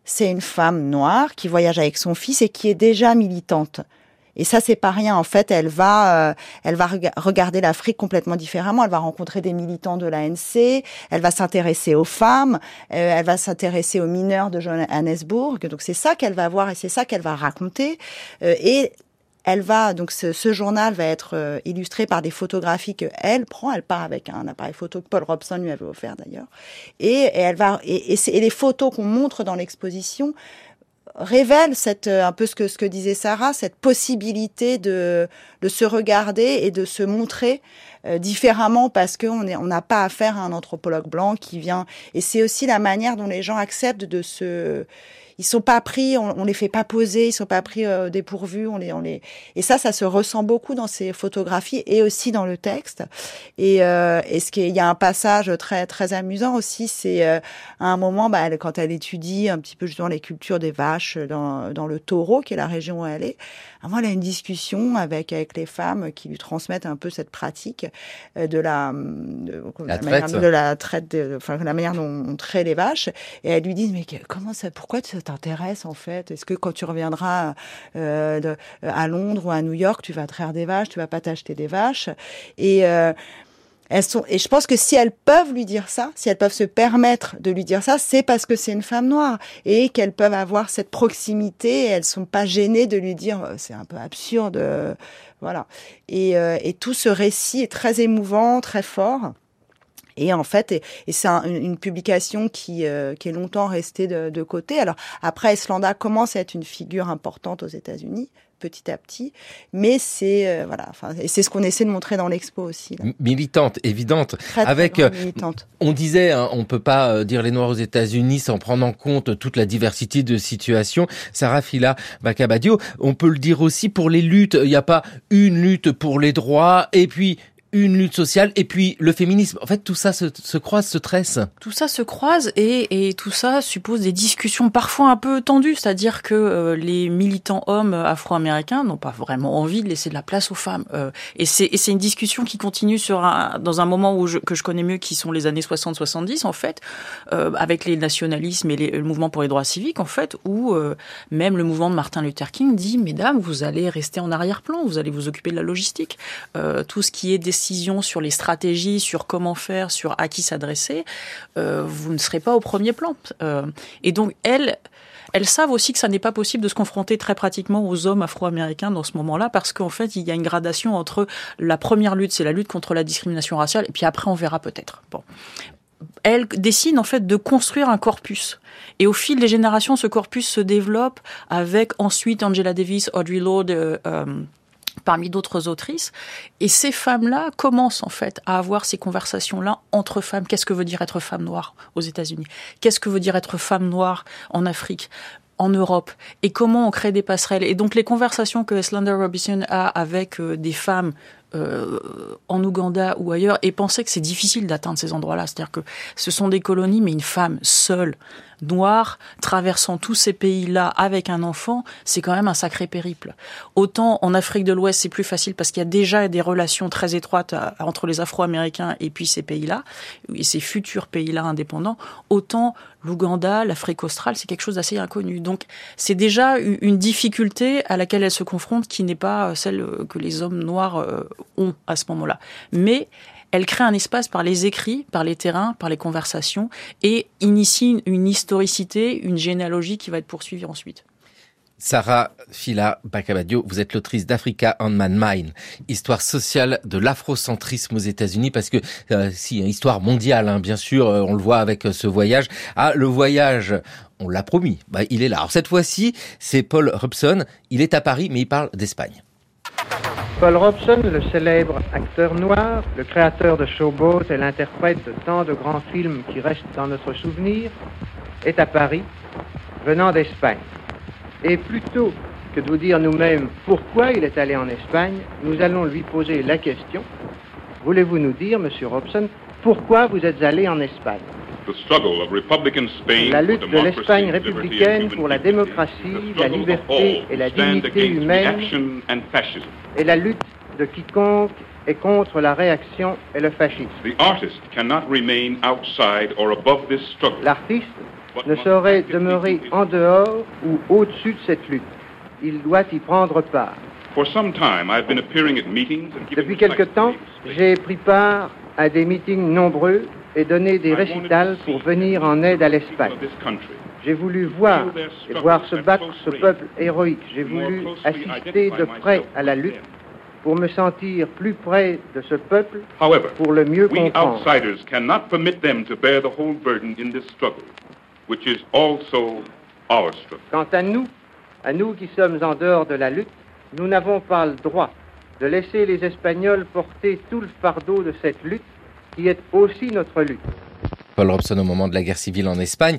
c'est une femme noire qui voyage avec son fils et qui est déjà militante. Et ça, c'est pas rien. En fait, elle va, euh, elle va regarder l'Afrique complètement différemment. Elle va rencontrer des militants de l'ANC. Elle va s'intéresser aux femmes. Euh, elle va s'intéresser aux mineurs de Johannesburg. Donc c'est ça qu'elle va voir et c'est ça qu'elle va raconter. Euh, et elle va donc ce, journal va être illustré par des photographies que elle prend. Elle part avec un appareil photo que Paul Robson lui avait offert d'ailleurs. Et, et, elle va et, et, et les photos qu'on montre dans l'exposition révèle cette euh, un peu ce que ce que disait Sarah, cette possibilité de de se regarder et de se montrer euh, différemment parce qu'on on n'a pas affaire à un anthropologue blanc qui vient. Et c'est aussi la manière dont les gens acceptent de se ils sont pas pris, on, on les fait pas poser, ils sont pas pris euh, dépourvus, on les, on les, et ça, ça se ressent beaucoup dans ces photographies et aussi dans le texte. Et, euh, et ce qui il y a un passage très très amusant aussi, c'est euh, à un moment, bah, elle, quand elle étudie un petit peu justement les cultures des vaches dans, dans le Taureau, qui est la région où elle est, moment, elle a une discussion avec avec les femmes qui lui transmettent un peu cette pratique euh, de la de La la, manière, traite. de la traite, de, enfin la manière dont on traite les vaches. Et elle lui dit mais comment ça, pourquoi ça t'intéresse en fait? Est-ce que quand tu reviendras euh, de- à Londres ou à New York, tu vas traire des vaches, tu vas pas t'acheter des vaches? Et euh, elles sont, et je pense que si elles peuvent lui dire ça, si elles peuvent se permettre de lui dire ça, c'est parce que c'est une femme noire et qu'elles peuvent avoir cette proximité. Et elles sont pas gênées de lui dire euh, c'est un peu absurde, euh, voilà. Et, euh, et tout ce récit est très émouvant, très fort. Et en fait, et, et c'est un- une, publication qui, euh, qui est longtemps restée de, de côté. Alors après, Eslanda commence à être une figure importante aux États-Unis, petit à petit, mais c'est euh, voilà, enfin, et c'est ce qu'on essaie de montrer dans l'expo aussi. Là. Militante, évidente. Très, très Avec, euh, militante. On disait, hein, on peut pas euh, dire les Noirs aux États-Unis sans prendre en compte toute la diversité de situations. Sarah Fila Bacabadio, on peut le dire aussi pour les luttes. Il n'y a pas une lutte pour les droits et puis une lutte sociale et puis le féminisme. En fait, tout ça se, se croise, se tresse. Tout ça se croise et, et tout ça suppose des discussions parfois un peu tendues, c'est-à-dire que euh, les militants hommes afro-américains n'ont pas vraiment envie de laisser de la place aux femmes. Euh, et c'est une discussion qui continue sur un, dans un moment où je, que je connais mieux, qui sont les années 60-70 en fait, euh, avec les nationalismes et les, le mouvement pour les droits civiques en fait, où euh, même le mouvement de Martin Luther King dit, mesdames, vous allez rester en arrière-plan, vous allez vous occuper de la logistique, Euh, tout ce qui est sur les stratégies, sur comment faire, sur à qui s'adresser, euh, vous ne serez pas au premier plan. Euh, et donc elles, elles savent aussi que ça n'est pas possible de se confronter très pratiquement aux hommes afro-américains dans ce moment-là, parce qu'en fait, il y a une gradation entre la première lutte, c'est la lutte contre la discrimination raciale, et puis après, on verra peut-être. Bon. Elle décide en fait de construire un corpus. Et au fil des générations, ce corpus se développe avec ensuite Angela Davis, Audre Lorde, parmi d'autres autrices. Et ces femmes-là commencent en fait à avoir ces conversations-là entre femmes. Qu'est-ce que veut dire être femme noire aux États-Unis? Qu'est-ce que veut dire être femme noire en Afrique en Europe? Et comment on crée des passerelles? Et donc les conversations que Eslander Robinson a avec euh, des femmes euh, en Ouganda ou ailleurs et penser que c'est difficile d'atteindre ces endroits-là. C'est-à-dire que ce sont des colonies, mais une femme seule, noire, traversant tous ces pays-là avec un enfant, c'est quand même un sacré périple. Autant en Afrique de l'Ouest, c'est plus facile parce qu'il y a déjà des relations très étroites à- entre les Afro-Américains et puis ces pays-là, et ces futurs pays-là indépendants. Autant l'Ouganda, l'Afrique australe, c'est quelque chose d'assez inconnu. Donc c'est déjà une difficulté à laquelle elle se confronte qui n'est pas celle euh, que les hommes noirs euh, ont à ce moment-là. Mais elle crée un espace par les écrits, par les terrains, par les conversations et initie une, historicité, une généalogie qui va être poursuivie ensuite. Sarah Fila Bacabadio, vous êtes l'autrice d'Africa on Man Mine, histoire sociale de l'afrocentrisme aux États-Unis, parce que euh, si histoire mondiale, hein, bien sûr, euh, on le voit avec euh, ce voyage. Ah, le voyage, on l'a promis, bah, il est là. Alors cette fois-ci, c'est Paul Robson. Il est à Paris, mais il parle d'Espagne. Paul Robson, le célèbre acteur noir, le créateur de Showboat et l'interprète de tant de grands films qui restent dans notre souvenir, est à Paris, venant d'Espagne. Et plutôt que de vous dire nous-mêmes pourquoi il est allé en Espagne, nous allons lui poser la question. Voulez-vous nous dire, Monsieur Robson, pourquoi vous êtes allé en Espagne? La lutte de l'Espagne républicaine pour la démocratie, la liberté et la dignité humaine et la lutte de quiconque est contre la réaction et le fascisme. The artist cannot remain outside or above this struggle. L'artiste ne saurait demeurer en dehors ou au-dessus de cette lutte. Il doit y prendre part. For some time, I've been appearing at meetings and giving Depuis quelque temps, j'ai pris part à des meetings nombreux et donné des récitals pour venir en aide à l'Espagne. J'ai voulu voir et voir se battre ce peuple héroïque. J'ai voulu assister de près à la lutte pour me sentir plus près de ce peuple, pour le mieux we comprendre. outsiders cannot permit them to bear the whole burden in this struggle, which is also our struggle. Quant à nous, à nous qui sommes en dehors de la lutte, nous n'avons pas le droit de laisser les Espagnols porter tout le fardeau de cette lutte qui est aussi notre lutte. Paul Robson au moment de la guerre civile en Espagne.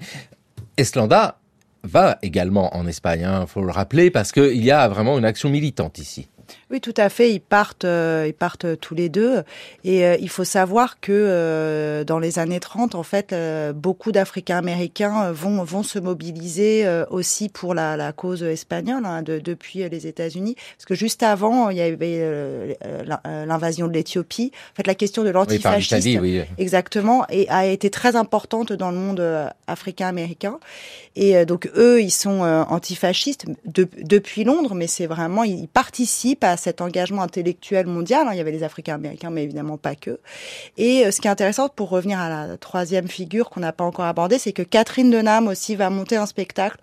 Eslanda va également en Espagne, il hein, faut le rappeler, parce qu'il y a vraiment une action militante ici. Oui, tout à fait. Ils partent, euh, ils partent tous les deux. Et euh, il faut savoir que euh, dans les années 30, en fait, beaucoup d'Africains américains vont vont se mobiliser aussi pour la, la cause espagnole hein, de, depuis les États-Unis. Parce que juste avant, il y avait l'invasion de l'Éthiopie. En fait, la question de l'antifascisme, oui, exactement, et a été très importante dans le monde africain américain. Et donc eux, ils sont antifascistes de, depuis Londres, mais c'est vraiment ils participent à cet engagement intellectuel mondial. Hein. Il y avait les Africains américains, mais évidemment pas que. Et euh, ce qui est intéressant, pour revenir à la troisième figure qu'on n'a pas encore abordée, c'est que Catherine Denham aussi va monter un spectacle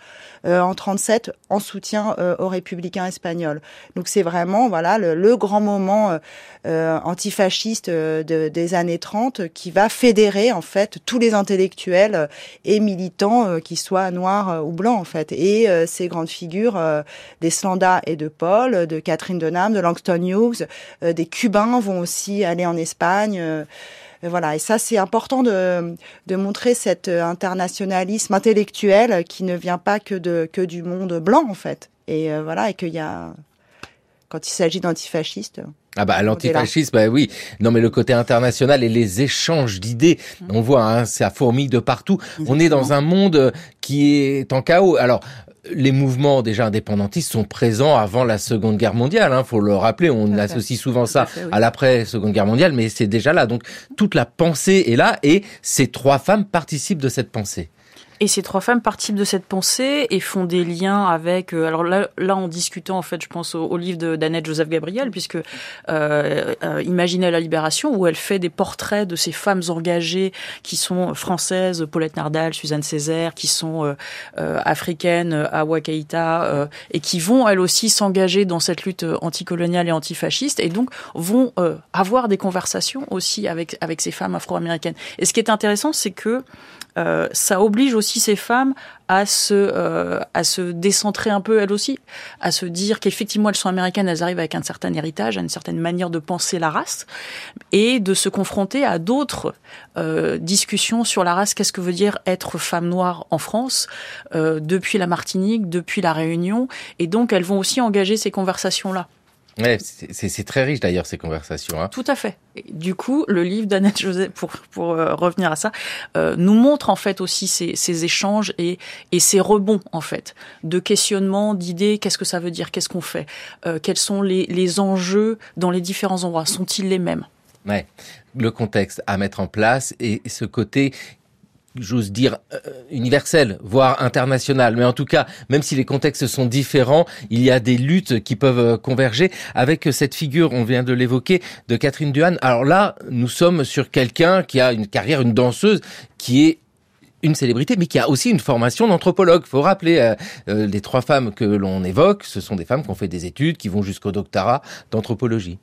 euh, en 37 en soutien euh, aux républicains espagnols. Donc c'est vraiment voilà le, grand moment antifasciste de, des années 30 qui va fédérer en fait tous les intellectuels et militants, qui soient noirs ou blancs en fait. Et ces grandes figures d'Eslanda et de Paul, de Catherine Denham de Langston Hughes, euh, des Cubains vont aussi aller en Espagne. Euh, voilà, et ça c'est important de, de montrer cet internationalisme intellectuel qui ne vient pas que de que du monde blanc en fait. Et euh, voilà, et qu'il y a quand il s'agit d'antifascistes. Ah bah l'antifascisme, bah oui. Non mais le côté international et les échanges d'idées, mmh. on voit, hein, ça fourmille de partout. On est dans un monde qui est en chaos. Alors les mouvements déjà indépendantistes sont présents avant la Seconde Guerre mondiale. Hein, faut le rappeler, on associe souvent ça à l'après Seconde Guerre mondiale, mais c'est déjà là. Donc toute la pensée est là, et ces trois femmes participent de cette pensée. Et ces trois femmes participent de cette pensée et font des liens avec. Euh, alors là, là, en discutant, en fait, je pense au, livre d'Annette Joseph Gabriel, puisque euh, euh, Imaginez la libération, où elle fait des portraits de ces femmes engagées qui sont françaises, Paulette Nardal, Suzanne Césaire, qui sont euh, euh africaines, Awa Keïta, et qui vont elles aussi s'engager dans cette lutte anticoloniale et antifasciste, et donc vont avoir des conversations aussi avec avec ces femmes afro-américaines. Et ce qui est intéressant, c'est que euh, ça oblige aussi ces femmes à se, euh, à se décentrer un peu elles aussi, à se dire qu'effectivement elles sont américaines, elles arrivent avec un certain héritage, à une certaine manière de penser la race, et de se confronter à d'autres euh, discussions sur la race. Qu'est-ce que veut dire être femme noire en France depuis la Martinique, depuis la Réunion, et donc elles vont aussi engager ces conversations-là. Ouais, c'est très riche d'ailleurs ces conversations. Hein. Tout à fait. du coup, le livre d'Annette José, pour, pour euh, revenir à ça, euh, nous montre en fait aussi ces, ces échanges et, et, ces rebonds en fait de questionnement, d'idées. Qu'est-ce que ça veut dire? Qu'est-ce qu'on fait? Euh, Quels sont les, les enjeux dans les différents endroits? Sont-ils les mêmes? Ouais, le contexte à mettre en place et ce côté j'ose dire, euh, universel, voire international. Mais en tout cas, même si les contextes sont différents, il y a des luttes qui peuvent euh, converger. Avec cette figure, on vient de l'évoquer, de Catherine Duhan. Alors là, nous sommes sur quelqu'un qui a une carrière, une danseuse, qui est une célébrité, mais qui a aussi une formation d'anthropologue. Faut rappeler euh, les trois femmes que l'on évoque, ce sont des femmes qui ont fait des études, qui vont jusqu'au doctorat d'anthropologie.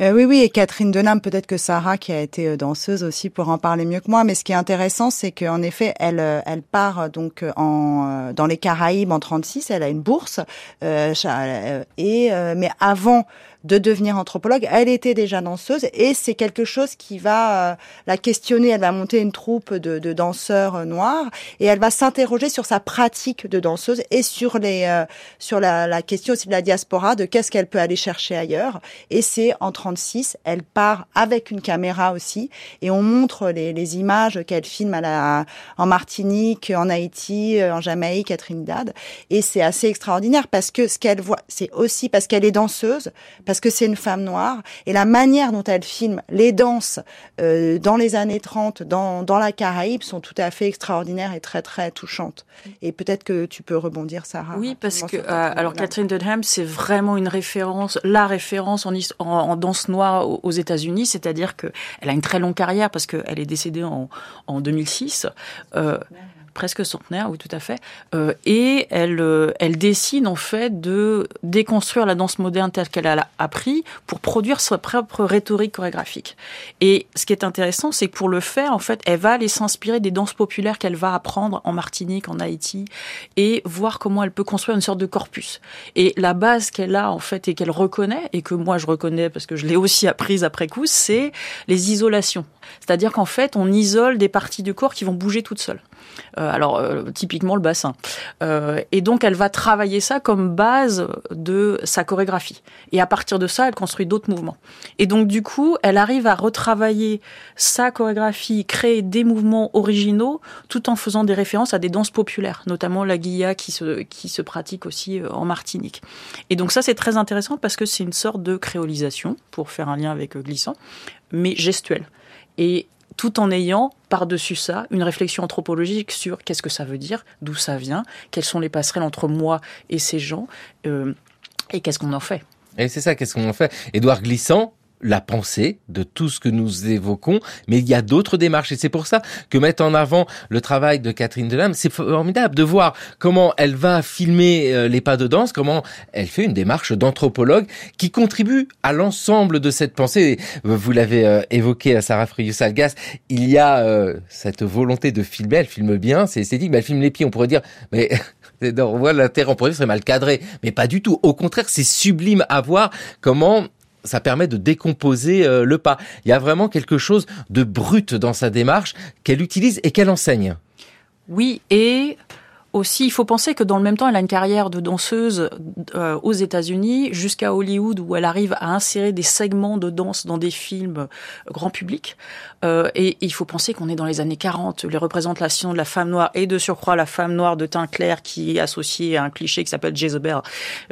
Euh, oui, oui, et Catherine Denham, peut-être que Sarah, qui a été euh, danseuse aussi, pour en parler mieux que moi. Mais ce qui est intéressant, c'est qu'en effet, elle, euh, elle part donc en dans les Caraïbes en 36. Elle a une bourse, et mais avant de devenir anthropologue. Elle était déjà danseuse et c'est quelque chose qui va euh, la questionner. Elle va monter une troupe de, de danseurs euh, noirs et elle va s'interroger sur sa pratique de danseuse et sur les euh, sur la, la, question aussi de la diaspora, de qu'est-ce qu'elle peut aller chercher ailleurs. Et c'est en 36, elle part avec une caméra aussi et on montre les, les images qu'elle filme à la, en Martinique, en Haïti, en Jamaïque, à Trinidad. Et c'est assez extraordinaire parce que ce qu'elle voit, c'est aussi parce qu'elle est danseuse, parce que c'est une femme noire et la manière dont elle filme les danses euh, dans les années 30 dans, dans la Caraïbe sont tout à fait extraordinaires et très très touchantes. Et peut-être que tu peux rebondir Sarah. Oui, parce que euh, alors Catherine Dunham, c'est vraiment une référence, la référence en, en, danse noire aux, États-Unis, c'est-à-dire que elle a une très longue carrière parce qu'elle est décédée en, en 2006. Euh, presque centenaire, oui, tout à fait. Euh, et elle, euh, elle décide en fait de déconstruire la danse moderne telle qu'elle a appris pour produire sa propre rhétorique chorégraphique. Et ce qui est intéressant, c'est que pour le faire, en fait, elle va aller s'inspirer des danses populaires qu'elle va apprendre en Martinique, en Haïti, et voir comment elle peut construire une sorte de corpus. Et la base qu'elle a en fait et qu'elle reconnaît, et que moi je reconnais parce que je l'ai aussi apprise après coup, c'est les isolations. C'est-à-dire qu'en fait, on isole des parties du corps qui vont bouger toutes seules. Euh, alors, euh, typiquement le bassin. Euh, et donc, elle va travailler ça comme base de sa chorégraphie. Et à partir de ça, elle construit d'autres mouvements. Et donc, du coup, elle arrive à retravailler sa chorégraphie, créer des mouvements originaux, tout en faisant des références à des danses populaires, notamment la guilla qui se, qui se pratique aussi en Martinique. Et donc, ça, c'est très intéressant parce que c'est une sorte de créolisation, pour faire un lien avec glissant, mais gestuelle et tout en ayant par-dessus ça une réflexion anthropologique sur qu'est-ce que ça veut dire, d'où ça vient, quelles sont les passerelles entre moi et ces gens, euh, et qu'est-ce qu'on en fait. Et c'est ça, qu'est-ce qu'on en fait? Édouard Glissant, la pensée de tout ce que nous évoquons, mais il y a d'autres démarches. Et c'est pour ça que mettre en avant le travail de Catherine Delame, c'est formidable de voir comment elle va filmer euh, les pas de danse, comment elle fait une démarche d'anthropologue qui contribue à l'ensemble de cette pensée. Vous l'avez euh, évoqué à Sarah Frius-Algas, il y a euh, cette volonté de filmer, elle filme bien, c'est esthétique, mais elle filme les pieds, on pourrait dire, mais *laughs* on voit l'intérêt, on pourrait dire c'est mal cadré, mais pas du tout. Au contraire, c'est sublime à voir comment ça permet de décomposer euh, le pas. Il y a vraiment quelque chose de brut dans sa démarche qu'elle utilise et qu'elle enseigne. Oui, et aussi, il faut penser que dans le même temps, elle a une carrière de danseuse euh, aux États-Unis jusqu'à Hollywood où elle arrive à insérer des segments de danse dans des films euh, grand public. Euh, et il faut penser qu'on est dans les années 40, les représentations de la femme noire et de surcroît la femme noire de teint clair qui est associée à un cliché qui s'appelle Jezebel,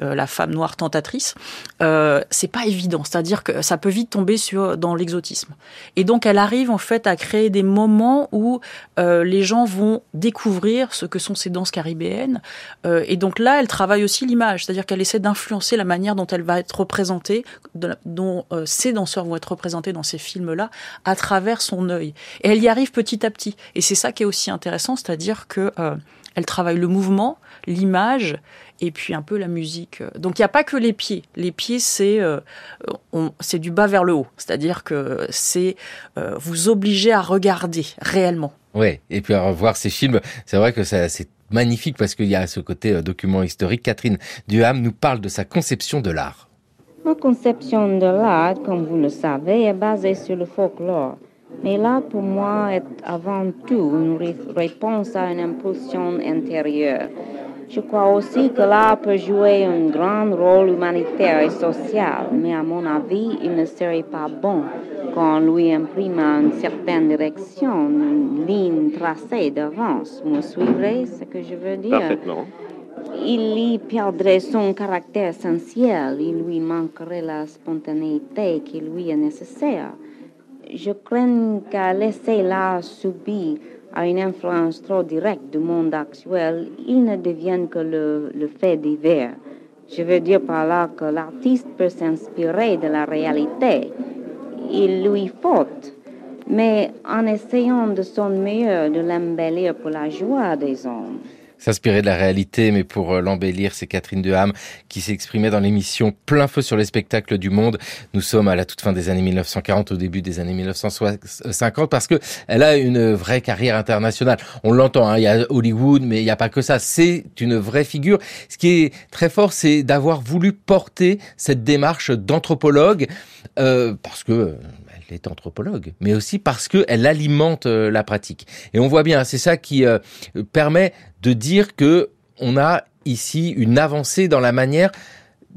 euh, la femme noire tentatrice. Euh, c'est pas évident, c'est-à-dire que ça peut vite tomber sur dans l'exotisme. Et donc elle arrive en fait à créer des moments où euh, les gens vont découvrir ce que sont ces danses caribéennes. Euh, et donc là, elle travaille aussi l'image, c'est-à-dire qu'elle essaie d'influencer la manière dont elle va être représentée, dont ces danseurs vont être représentés dans ces films-là, à travers son œil. Et elle y arrive petit à petit. Et c'est ça qui est aussi intéressant, c'est-à-dire que euh, elle travaille le mouvement, l'image et puis un peu la musique. Donc il n'y a pas que les pieds. Les pieds, c'est c'est du bas vers le haut. C'est-à-dire que c'est vous obliger à regarder réellement. Oui, et puis à revoir ces films, c'est vrai que ça, c'est magnifique parce qu'il y a ce côté euh, document historique. Catherine Duham nous parle de sa conception de l'art. Ma conception de l'art, comme vous le savez, est basée sur le folklore. Mais l'art, pour moi, est avant tout une réponse à une impulsion intérieure. Je crois aussi que l'art peut jouer un grand rôle humanitaire et social, mais à mon avis, il ne serait pas bon qu'on lui imprime une certaine direction, une ligne tracée d'avance. Vous me suivrez ce que je veux dire? Parfaitement. Il y perdrait son caractère essentiel, il lui manquerait la spontanéité qui lui est nécessaire. Je crains qu'à laisser l'art subir à une influence trop directe du monde actuel, il ne devienne que le, le fait divers. Je veux dire par là que l'artiste peut s'inspirer de la réalité. Il lui faut, mais en essayant de son meilleur de l'embellir pour la joie des hommes s'inspirer de la réalité, mais pour euh, l'embellir, c'est Catherine Deham qui s'exprimait dans l'émission Plein feu sur les spectacles du monde. Nous sommes à la toute fin des années 1940, au début des années 1950, parce que elle a une vraie carrière internationale. On l'entend, hein, il y a Hollywood, mais il n'y a pas que ça. C'est une vraie figure. Ce qui est très fort, c'est d'avoir voulu porter cette démarche d'anthropologue, euh, parce que elle est anthropologue, mais aussi parce qu'elle alimente euh, la pratique. Et on voit bien, c'est ça qui euh, permet de dire que on a ici une avancée dans la manière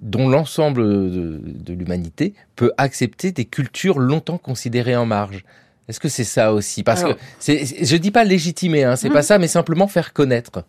dont l'ensemble de, de l'humanité peut accepter des cultures longtemps considérées en marge. Est-ce que c'est ça aussi? Parce Alors, que je dis pas légitimer, hein, c'est mmh. pas ça, mais simplement faire connaître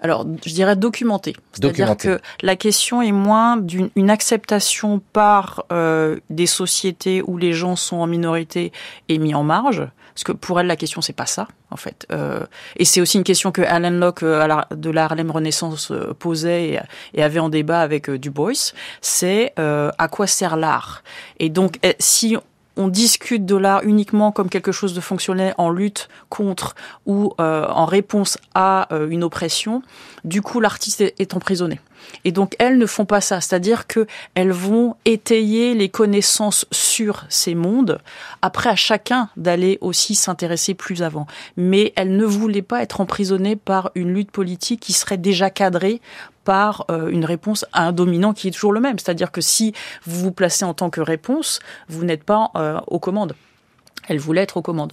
alors je dirais documenter. C'est-à-dire que la question est moins d'une acceptation par euh, des sociétés où les gens sont en minorité et mis en marge. Parce que pour elle, la question, c'est pas ça, en fait. Euh, et c'est aussi une question que Alan Locke euh, la, de la Harlem Renaissance euh, posait et, et, avait en débat avec euh, Du Bois. C'est euh, à quoi sert l'art? Et donc, si on discute de l'art uniquement comme quelque chose de fonctionnel en lutte contre ou euh, en réponse à euh, une oppression, du coup l'artiste est emprisonné. Et donc elles ne font pas ça, c'est-à-dire que elles vont étayer les connaissances sur ces mondes. Après à chacun d'aller aussi s'intéresser plus avant, mais elles ne voulaient pas être emprisonnées par une lutte politique qui serait déjà cadrée par euh, une réponse à un dominant qui est toujours le même. C'est-à-dire que si vous vous placez en tant que réponse, vous n'êtes pas euh, aux commandes. Elles voulaient être aux commandes.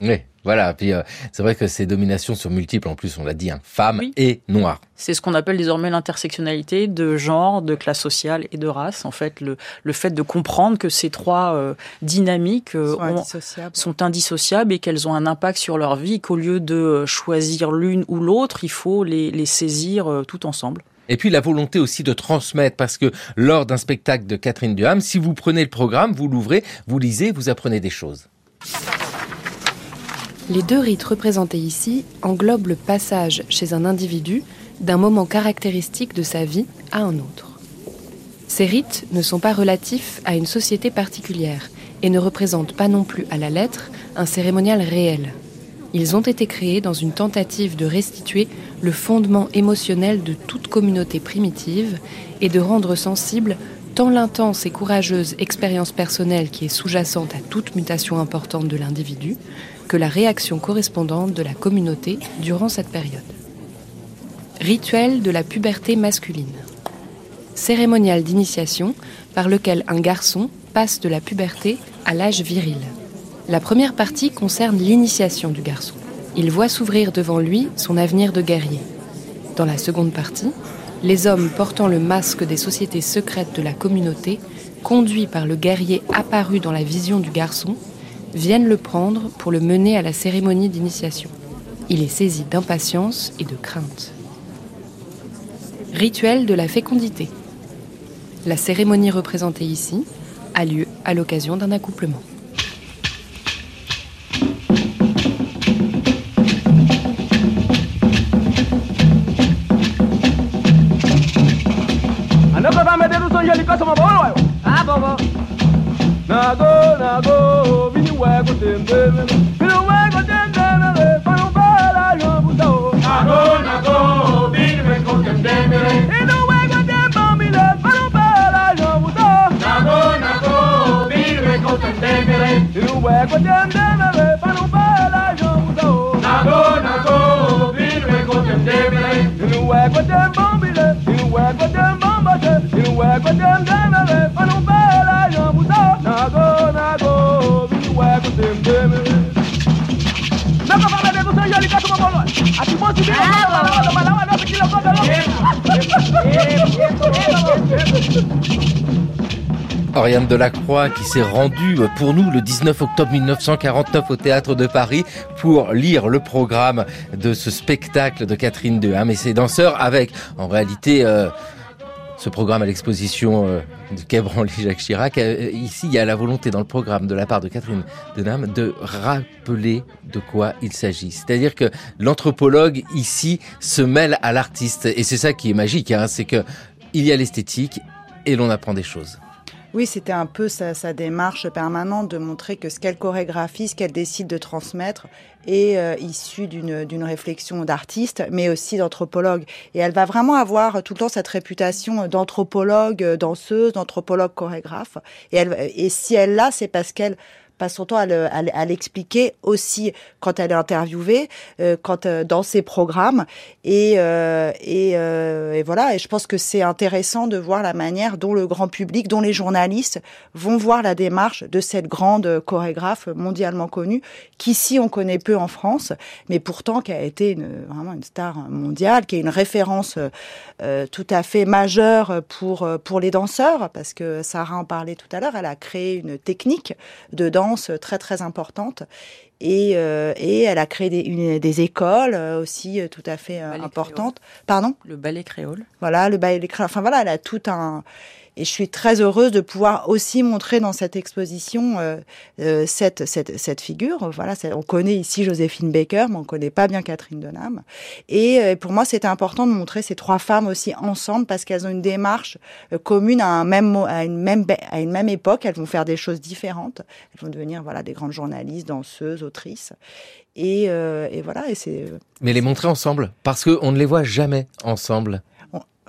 Oui, voilà. Puis euh, c'est vrai que ces dominations sont multiples. En plus, on l'a dit, hein, femmes et noires. C'est ce qu'on appelle désormais l'intersectionnalité de genre, de classe sociale et de race. En fait, le, le fait de comprendre que ces trois euh, dynamiques euh, Sont ont- indissociables. sont indissociables et qu'elles ont un impact sur leur vie. Qu'au lieu de choisir l'une ou l'autre, il faut les, les saisir euh, tout ensemble. Et puis la volonté aussi de transmettre, parce que lors d'un spectacle de Catherine Duham, si vous prenez le programme, vous l'ouvrez, vous lisez, vous apprenez des choses. Les deux rites représentés ici englobent le passage chez un individu d'un moment caractéristique de sa vie à un autre. Ces rites ne sont pas relatifs à une société particulière et ne représentent pas non plus à la lettre un cérémonial réel. Ils ont été créés dans une tentative de restituer le fondement émotionnel de toute communauté primitive et de rendre sensible tant l'intense et courageuse expérience personnelle qui est sous-jacente à toute mutation importante de l'individu que la réaction correspondante de la communauté durant cette période. Rituel de la puberté masculine. Cérémonial d'initiation par lequel un garçon passe de la puberté à l'âge viril. La première partie concerne l'initiation du garçon. Il voit s'ouvrir devant lui son avenir de guerrier. Dans la seconde partie, les hommes portant le masque des sociétés secrètes de la communauté, conduits par le guerrier apparu dans la vision du garçon, viennent le prendre pour le mener à la cérémonie d'initiation. Il est saisi d'impatience et de crainte. Rituel de la fécondité. La cérémonie représentée ici a lieu à l'occasion d'un accouplement. Bini we Oriane Delacroix qui s'est rendue pour nous le 19 octobre 1949 au Théâtre de Paris pour lire le programme de ce spectacle de Catherine Deham et ses danseurs avec en réalité euh, ce programme à l'exposition euh, de Quai Branly Jacques Chirac. Euh, ici, il y a la volonté dans le programme de la part de Catherine Denham de rappeler de quoi il s'agit. C'est-à-dire que l'anthropologue ici se mêle à l'artiste et c'est ça qui est magique, hein, c'est que il y a l'esthétique et l'on apprend des choses. Oui, c'était un peu sa, démarche permanente de montrer que ce qu'elle chorégraphie, ce qu'elle décide de transmettre est euh, issu d'une réflexion d'artiste, mais aussi d'anthropologue. Et elle va vraiment avoir tout le temps cette réputation d'anthropologue, danseuse, d'anthropologue chorégraphe. Et, et si elle l'a, c'est parce qu'elle passe son à, le, à, à l'expliquer aussi quand elle est interviewée, euh, quand euh, dans ses programmes et euh, et, voilà. Et je pense que c'est intéressant de voir la manière dont le grand public, dont les journalistes vont voir la démarche de cette grande chorégraphe mondialement connue, qu'ici on connaît peu en France, mais pourtant qui a été vraiment une star mondiale, qui est une référence tout à fait majeure pour pour les danseurs, parce que Sarah en parlait tout à l'heure. Elle a créé une technique de danse très très importante et, euh, et elle a créé des, une, des écoles euh, aussi tout à fait euh, importantes. Créole. Pardon? Le ballet créole. Voilà, le ballet créole. Enfin voilà, elle a tout un Et je suis très heureuse de pouvoir aussi montrer dans cette exposition euh, euh, cette, cette, cette figure. Voilà, on connaît ici Joséphine Baker, mais on connaît pas bien Catherine Denham. Et euh, pour moi, c'était important de montrer ces trois femmes aussi ensemble parce qu'elles ont une démarche commune à, un même, à, une même, à une même époque. Elles vont faire des choses différentes. Elles vont devenir voilà des grandes journalistes, danseuses, autrices. Et, voilà. Mais les montrer ensemble parce que on ne les voit jamais ensemble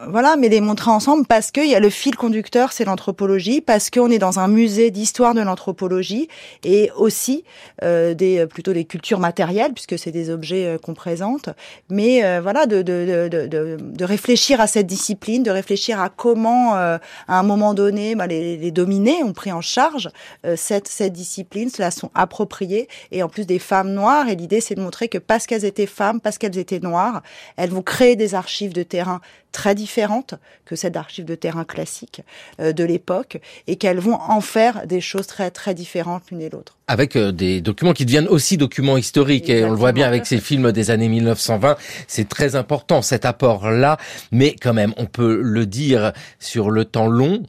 voilà, mais les montrer ensemble parce qu'il y a le fil conducteur, c'est l'anthropologie, parce qu'on est dans un musée d'histoire de l'anthropologie et aussi euh, des plutôt des cultures matérielles puisque c'est des objets euh, qu'on présente. Mais euh, voilà, de, de, de, de, de réfléchir à cette discipline, de réfléchir à comment, euh, à un moment donné, bah, les, les, dominés ont pris en charge euh, cette cette discipline, cela sont appropriés et en plus des femmes noires. Et l'idée, c'est de montrer que parce qu'elles étaient femmes, parce qu'elles étaient noires, elles vont créer des archives de terrain très différentes que celles d'archives de terrain classiques euh, de l'époque et qu'elles vont en faire des choses très très différentes l'une et l'autre. Avec euh, des documents qui deviennent aussi documents historiques et on le voit bien avec ces films des années 1920, c'est très important cet apport-là, mais quand même on peut le dire sur le temps long,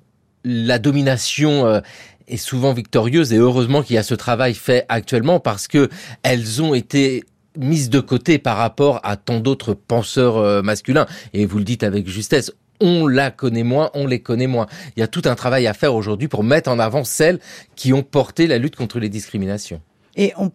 la domination euh, est souvent victorieuse et heureusement qu'il y a ce travail fait actuellement parce que elles ont été mise de côté par rapport à tant d'autres penseurs euh, masculins. Et vous le dites avec justesse, on la connaît moins, on les connaît moins. Il y a tout un travail à faire aujourd'hui pour mettre en avant celles qui ont porté la lutte contre les discriminations. Et on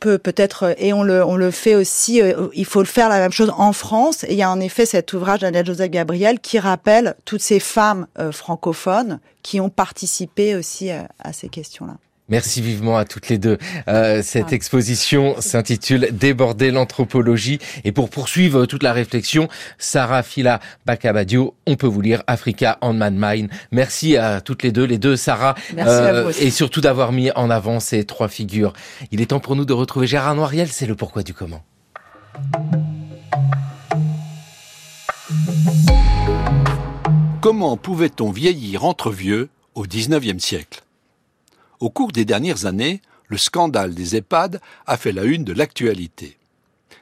peut peut-être et on le on le fait aussi euh, il faut le faire la même chose en France et il y a en effet cet ouvrage d'Anna Joseph Gabriel qui rappelle toutes ces femmes euh, francophones qui ont participé aussi à ces questions-là. Merci vivement à toutes les deux. Euh, cette ah. exposition s'intitule Déborder l'anthropologie. Et pour poursuivre toute la réflexion, Sarah Fila Bakabadio, on peut vous lire Africa on Man Mine. Merci à toutes les deux, les deux Sarah. Euh, et surtout d'avoir mis en avant ces trois figures. Il est temps pour nous de retrouver Gérard Noiriel, c'est le pourquoi du comment. Comment pouvait-on vieillir entre vieux au XIXe siècle? Au cours des dernières années, le scandale des EHPAD a fait la une de l'actualité.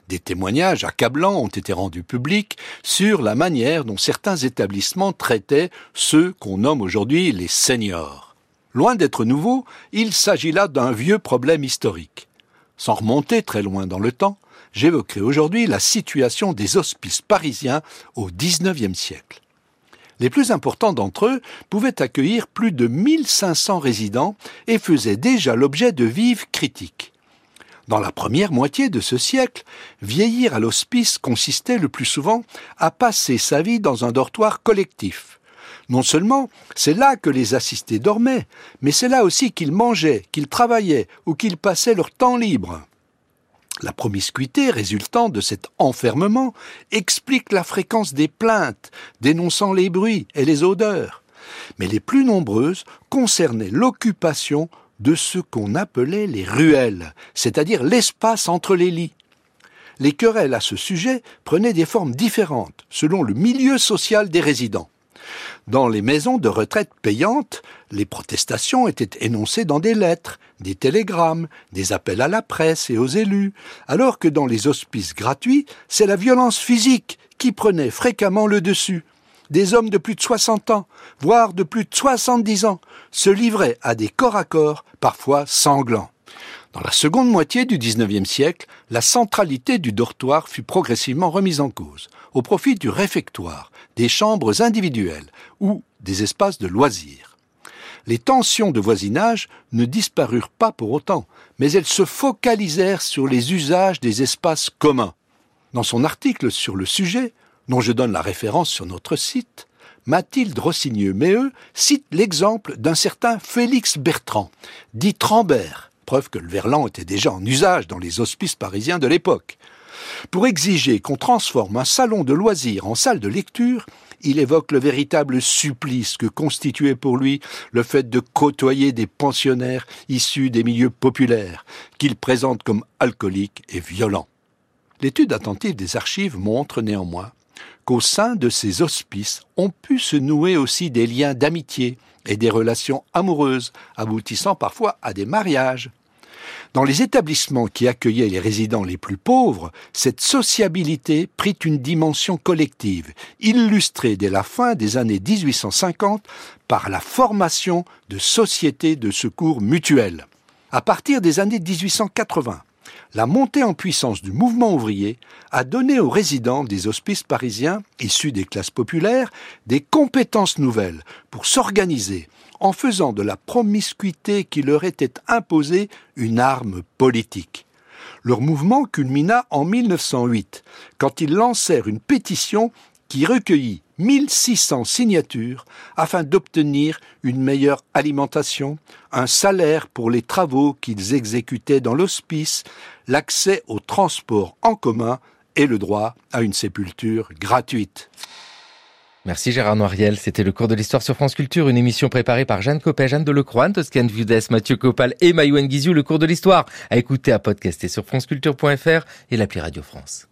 Des témoignages accablants ont été rendus publics sur la manière dont certains établissements traitaient ceux qu'on nomme aujourd'hui les seniors. Loin d'être nouveau, il s'agit là d'un vieux problème historique. Sans remonter très loin dans le temps, j'évoquerai aujourd'hui la situation des hospices parisiens au XIXe siècle. Les plus importants d'entre eux pouvaient accueillir plus de 1500 résidents et faisaient déjà l'objet de vives critiques. Dans la première moitié de ce siècle, vieillir à l'hospice consistait le plus souvent à passer sa vie dans un dortoir collectif. Non seulement c'est là que les assistés dormaient, mais c'est là aussi qu'ils mangeaient, qu'ils travaillaient ou qu'ils passaient leur temps libre. La promiscuité résultant de cet enfermement explique la fréquence des plaintes dénonçant les bruits et les odeurs, mais les plus nombreuses concernaient l'occupation de ce qu'on appelait les ruelles, c'est-à-dire l'espace entre les lits. Les querelles à ce sujet prenaient des formes différentes selon le milieu social des résidents. Dans les maisons de retraite payantes, les protestations étaient énoncées dans des lettres, des télégrammes, des appels à la presse et aux élus, alors que dans les hospices gratuits, c'est la violence physique qui prenait fréquemment le dessus. Des hommes de plus de 60 ans, voire de plus de 70 ans, se livraient à des corps à corps, parfois sanglants. Dans la seconde moitié du XIXe siècle, la centralité du dortoir fut progressivement remise en cause, au profit du réfectoire, des chambres individuelles ou des espaces de loisirs. Les tensions de voisinage ne disparurent pas pour autant, mais elles se focalisèrent sur les usages des espaces communs. Dans son article sur le sujet, dont je donne la référence sur notre site, Mathilde Rossigneux-Méheux cite l'exemple d'un certain Félix Bertrand, dit Trambert, preuve que le verlan était déjà en usage dans les hospices parisiens de l'époque. Pour exiger qu'on transforme un salon de loisirs en salle de lecture, il évoque le véritable supplice que constituait pour lui le fait de côtoyer des pensionnaires issus des milieux populaires, qu'il présente comme alcooliques et violents. L'étude attentive des archives montre néanmoins qu'au sein de ces hospices ont pu se nouer aussi des liens d'amitié et des relations amoureuses, aboutissant parfois à des mariages. Dans les établissements qui accueillaient les résidents les plus pauvres, cette sociabilité prit une dimension collective, illustrée dès la fin des années 1850 par la formation de sociétés de secours mutuels. À partir des années 1880, la montée en puissance du mouvement ouvrier a donné aux résidents des hospices parisiens, issus des classes populaires, des compétences nouvelles pour s'organiser en faisant de la promiscuité qui leur était imposée une arme politique. Leur mouvement culmina en 1908, quand ils lancèrent une pétition qui recueillit 1600 signatures afin d'obtenir une meilleure alimentation, un salaire pour les travaux qu'ils exécutaient dans l'hospice, l'accès au transport en commun et le droit à une sépulture gratuite. Merci Gérard Noiriel. C'était le cours de l'histoire sur France Culture, une émission préparée par Jeanne Copé, Jeanne Delecroix, Toscane Viudès, Mathieu Copal et Mayouen Guizou. Le cours de l'histoire à écouter, à podcaster sur franceculture.fr et l'appli Radio France.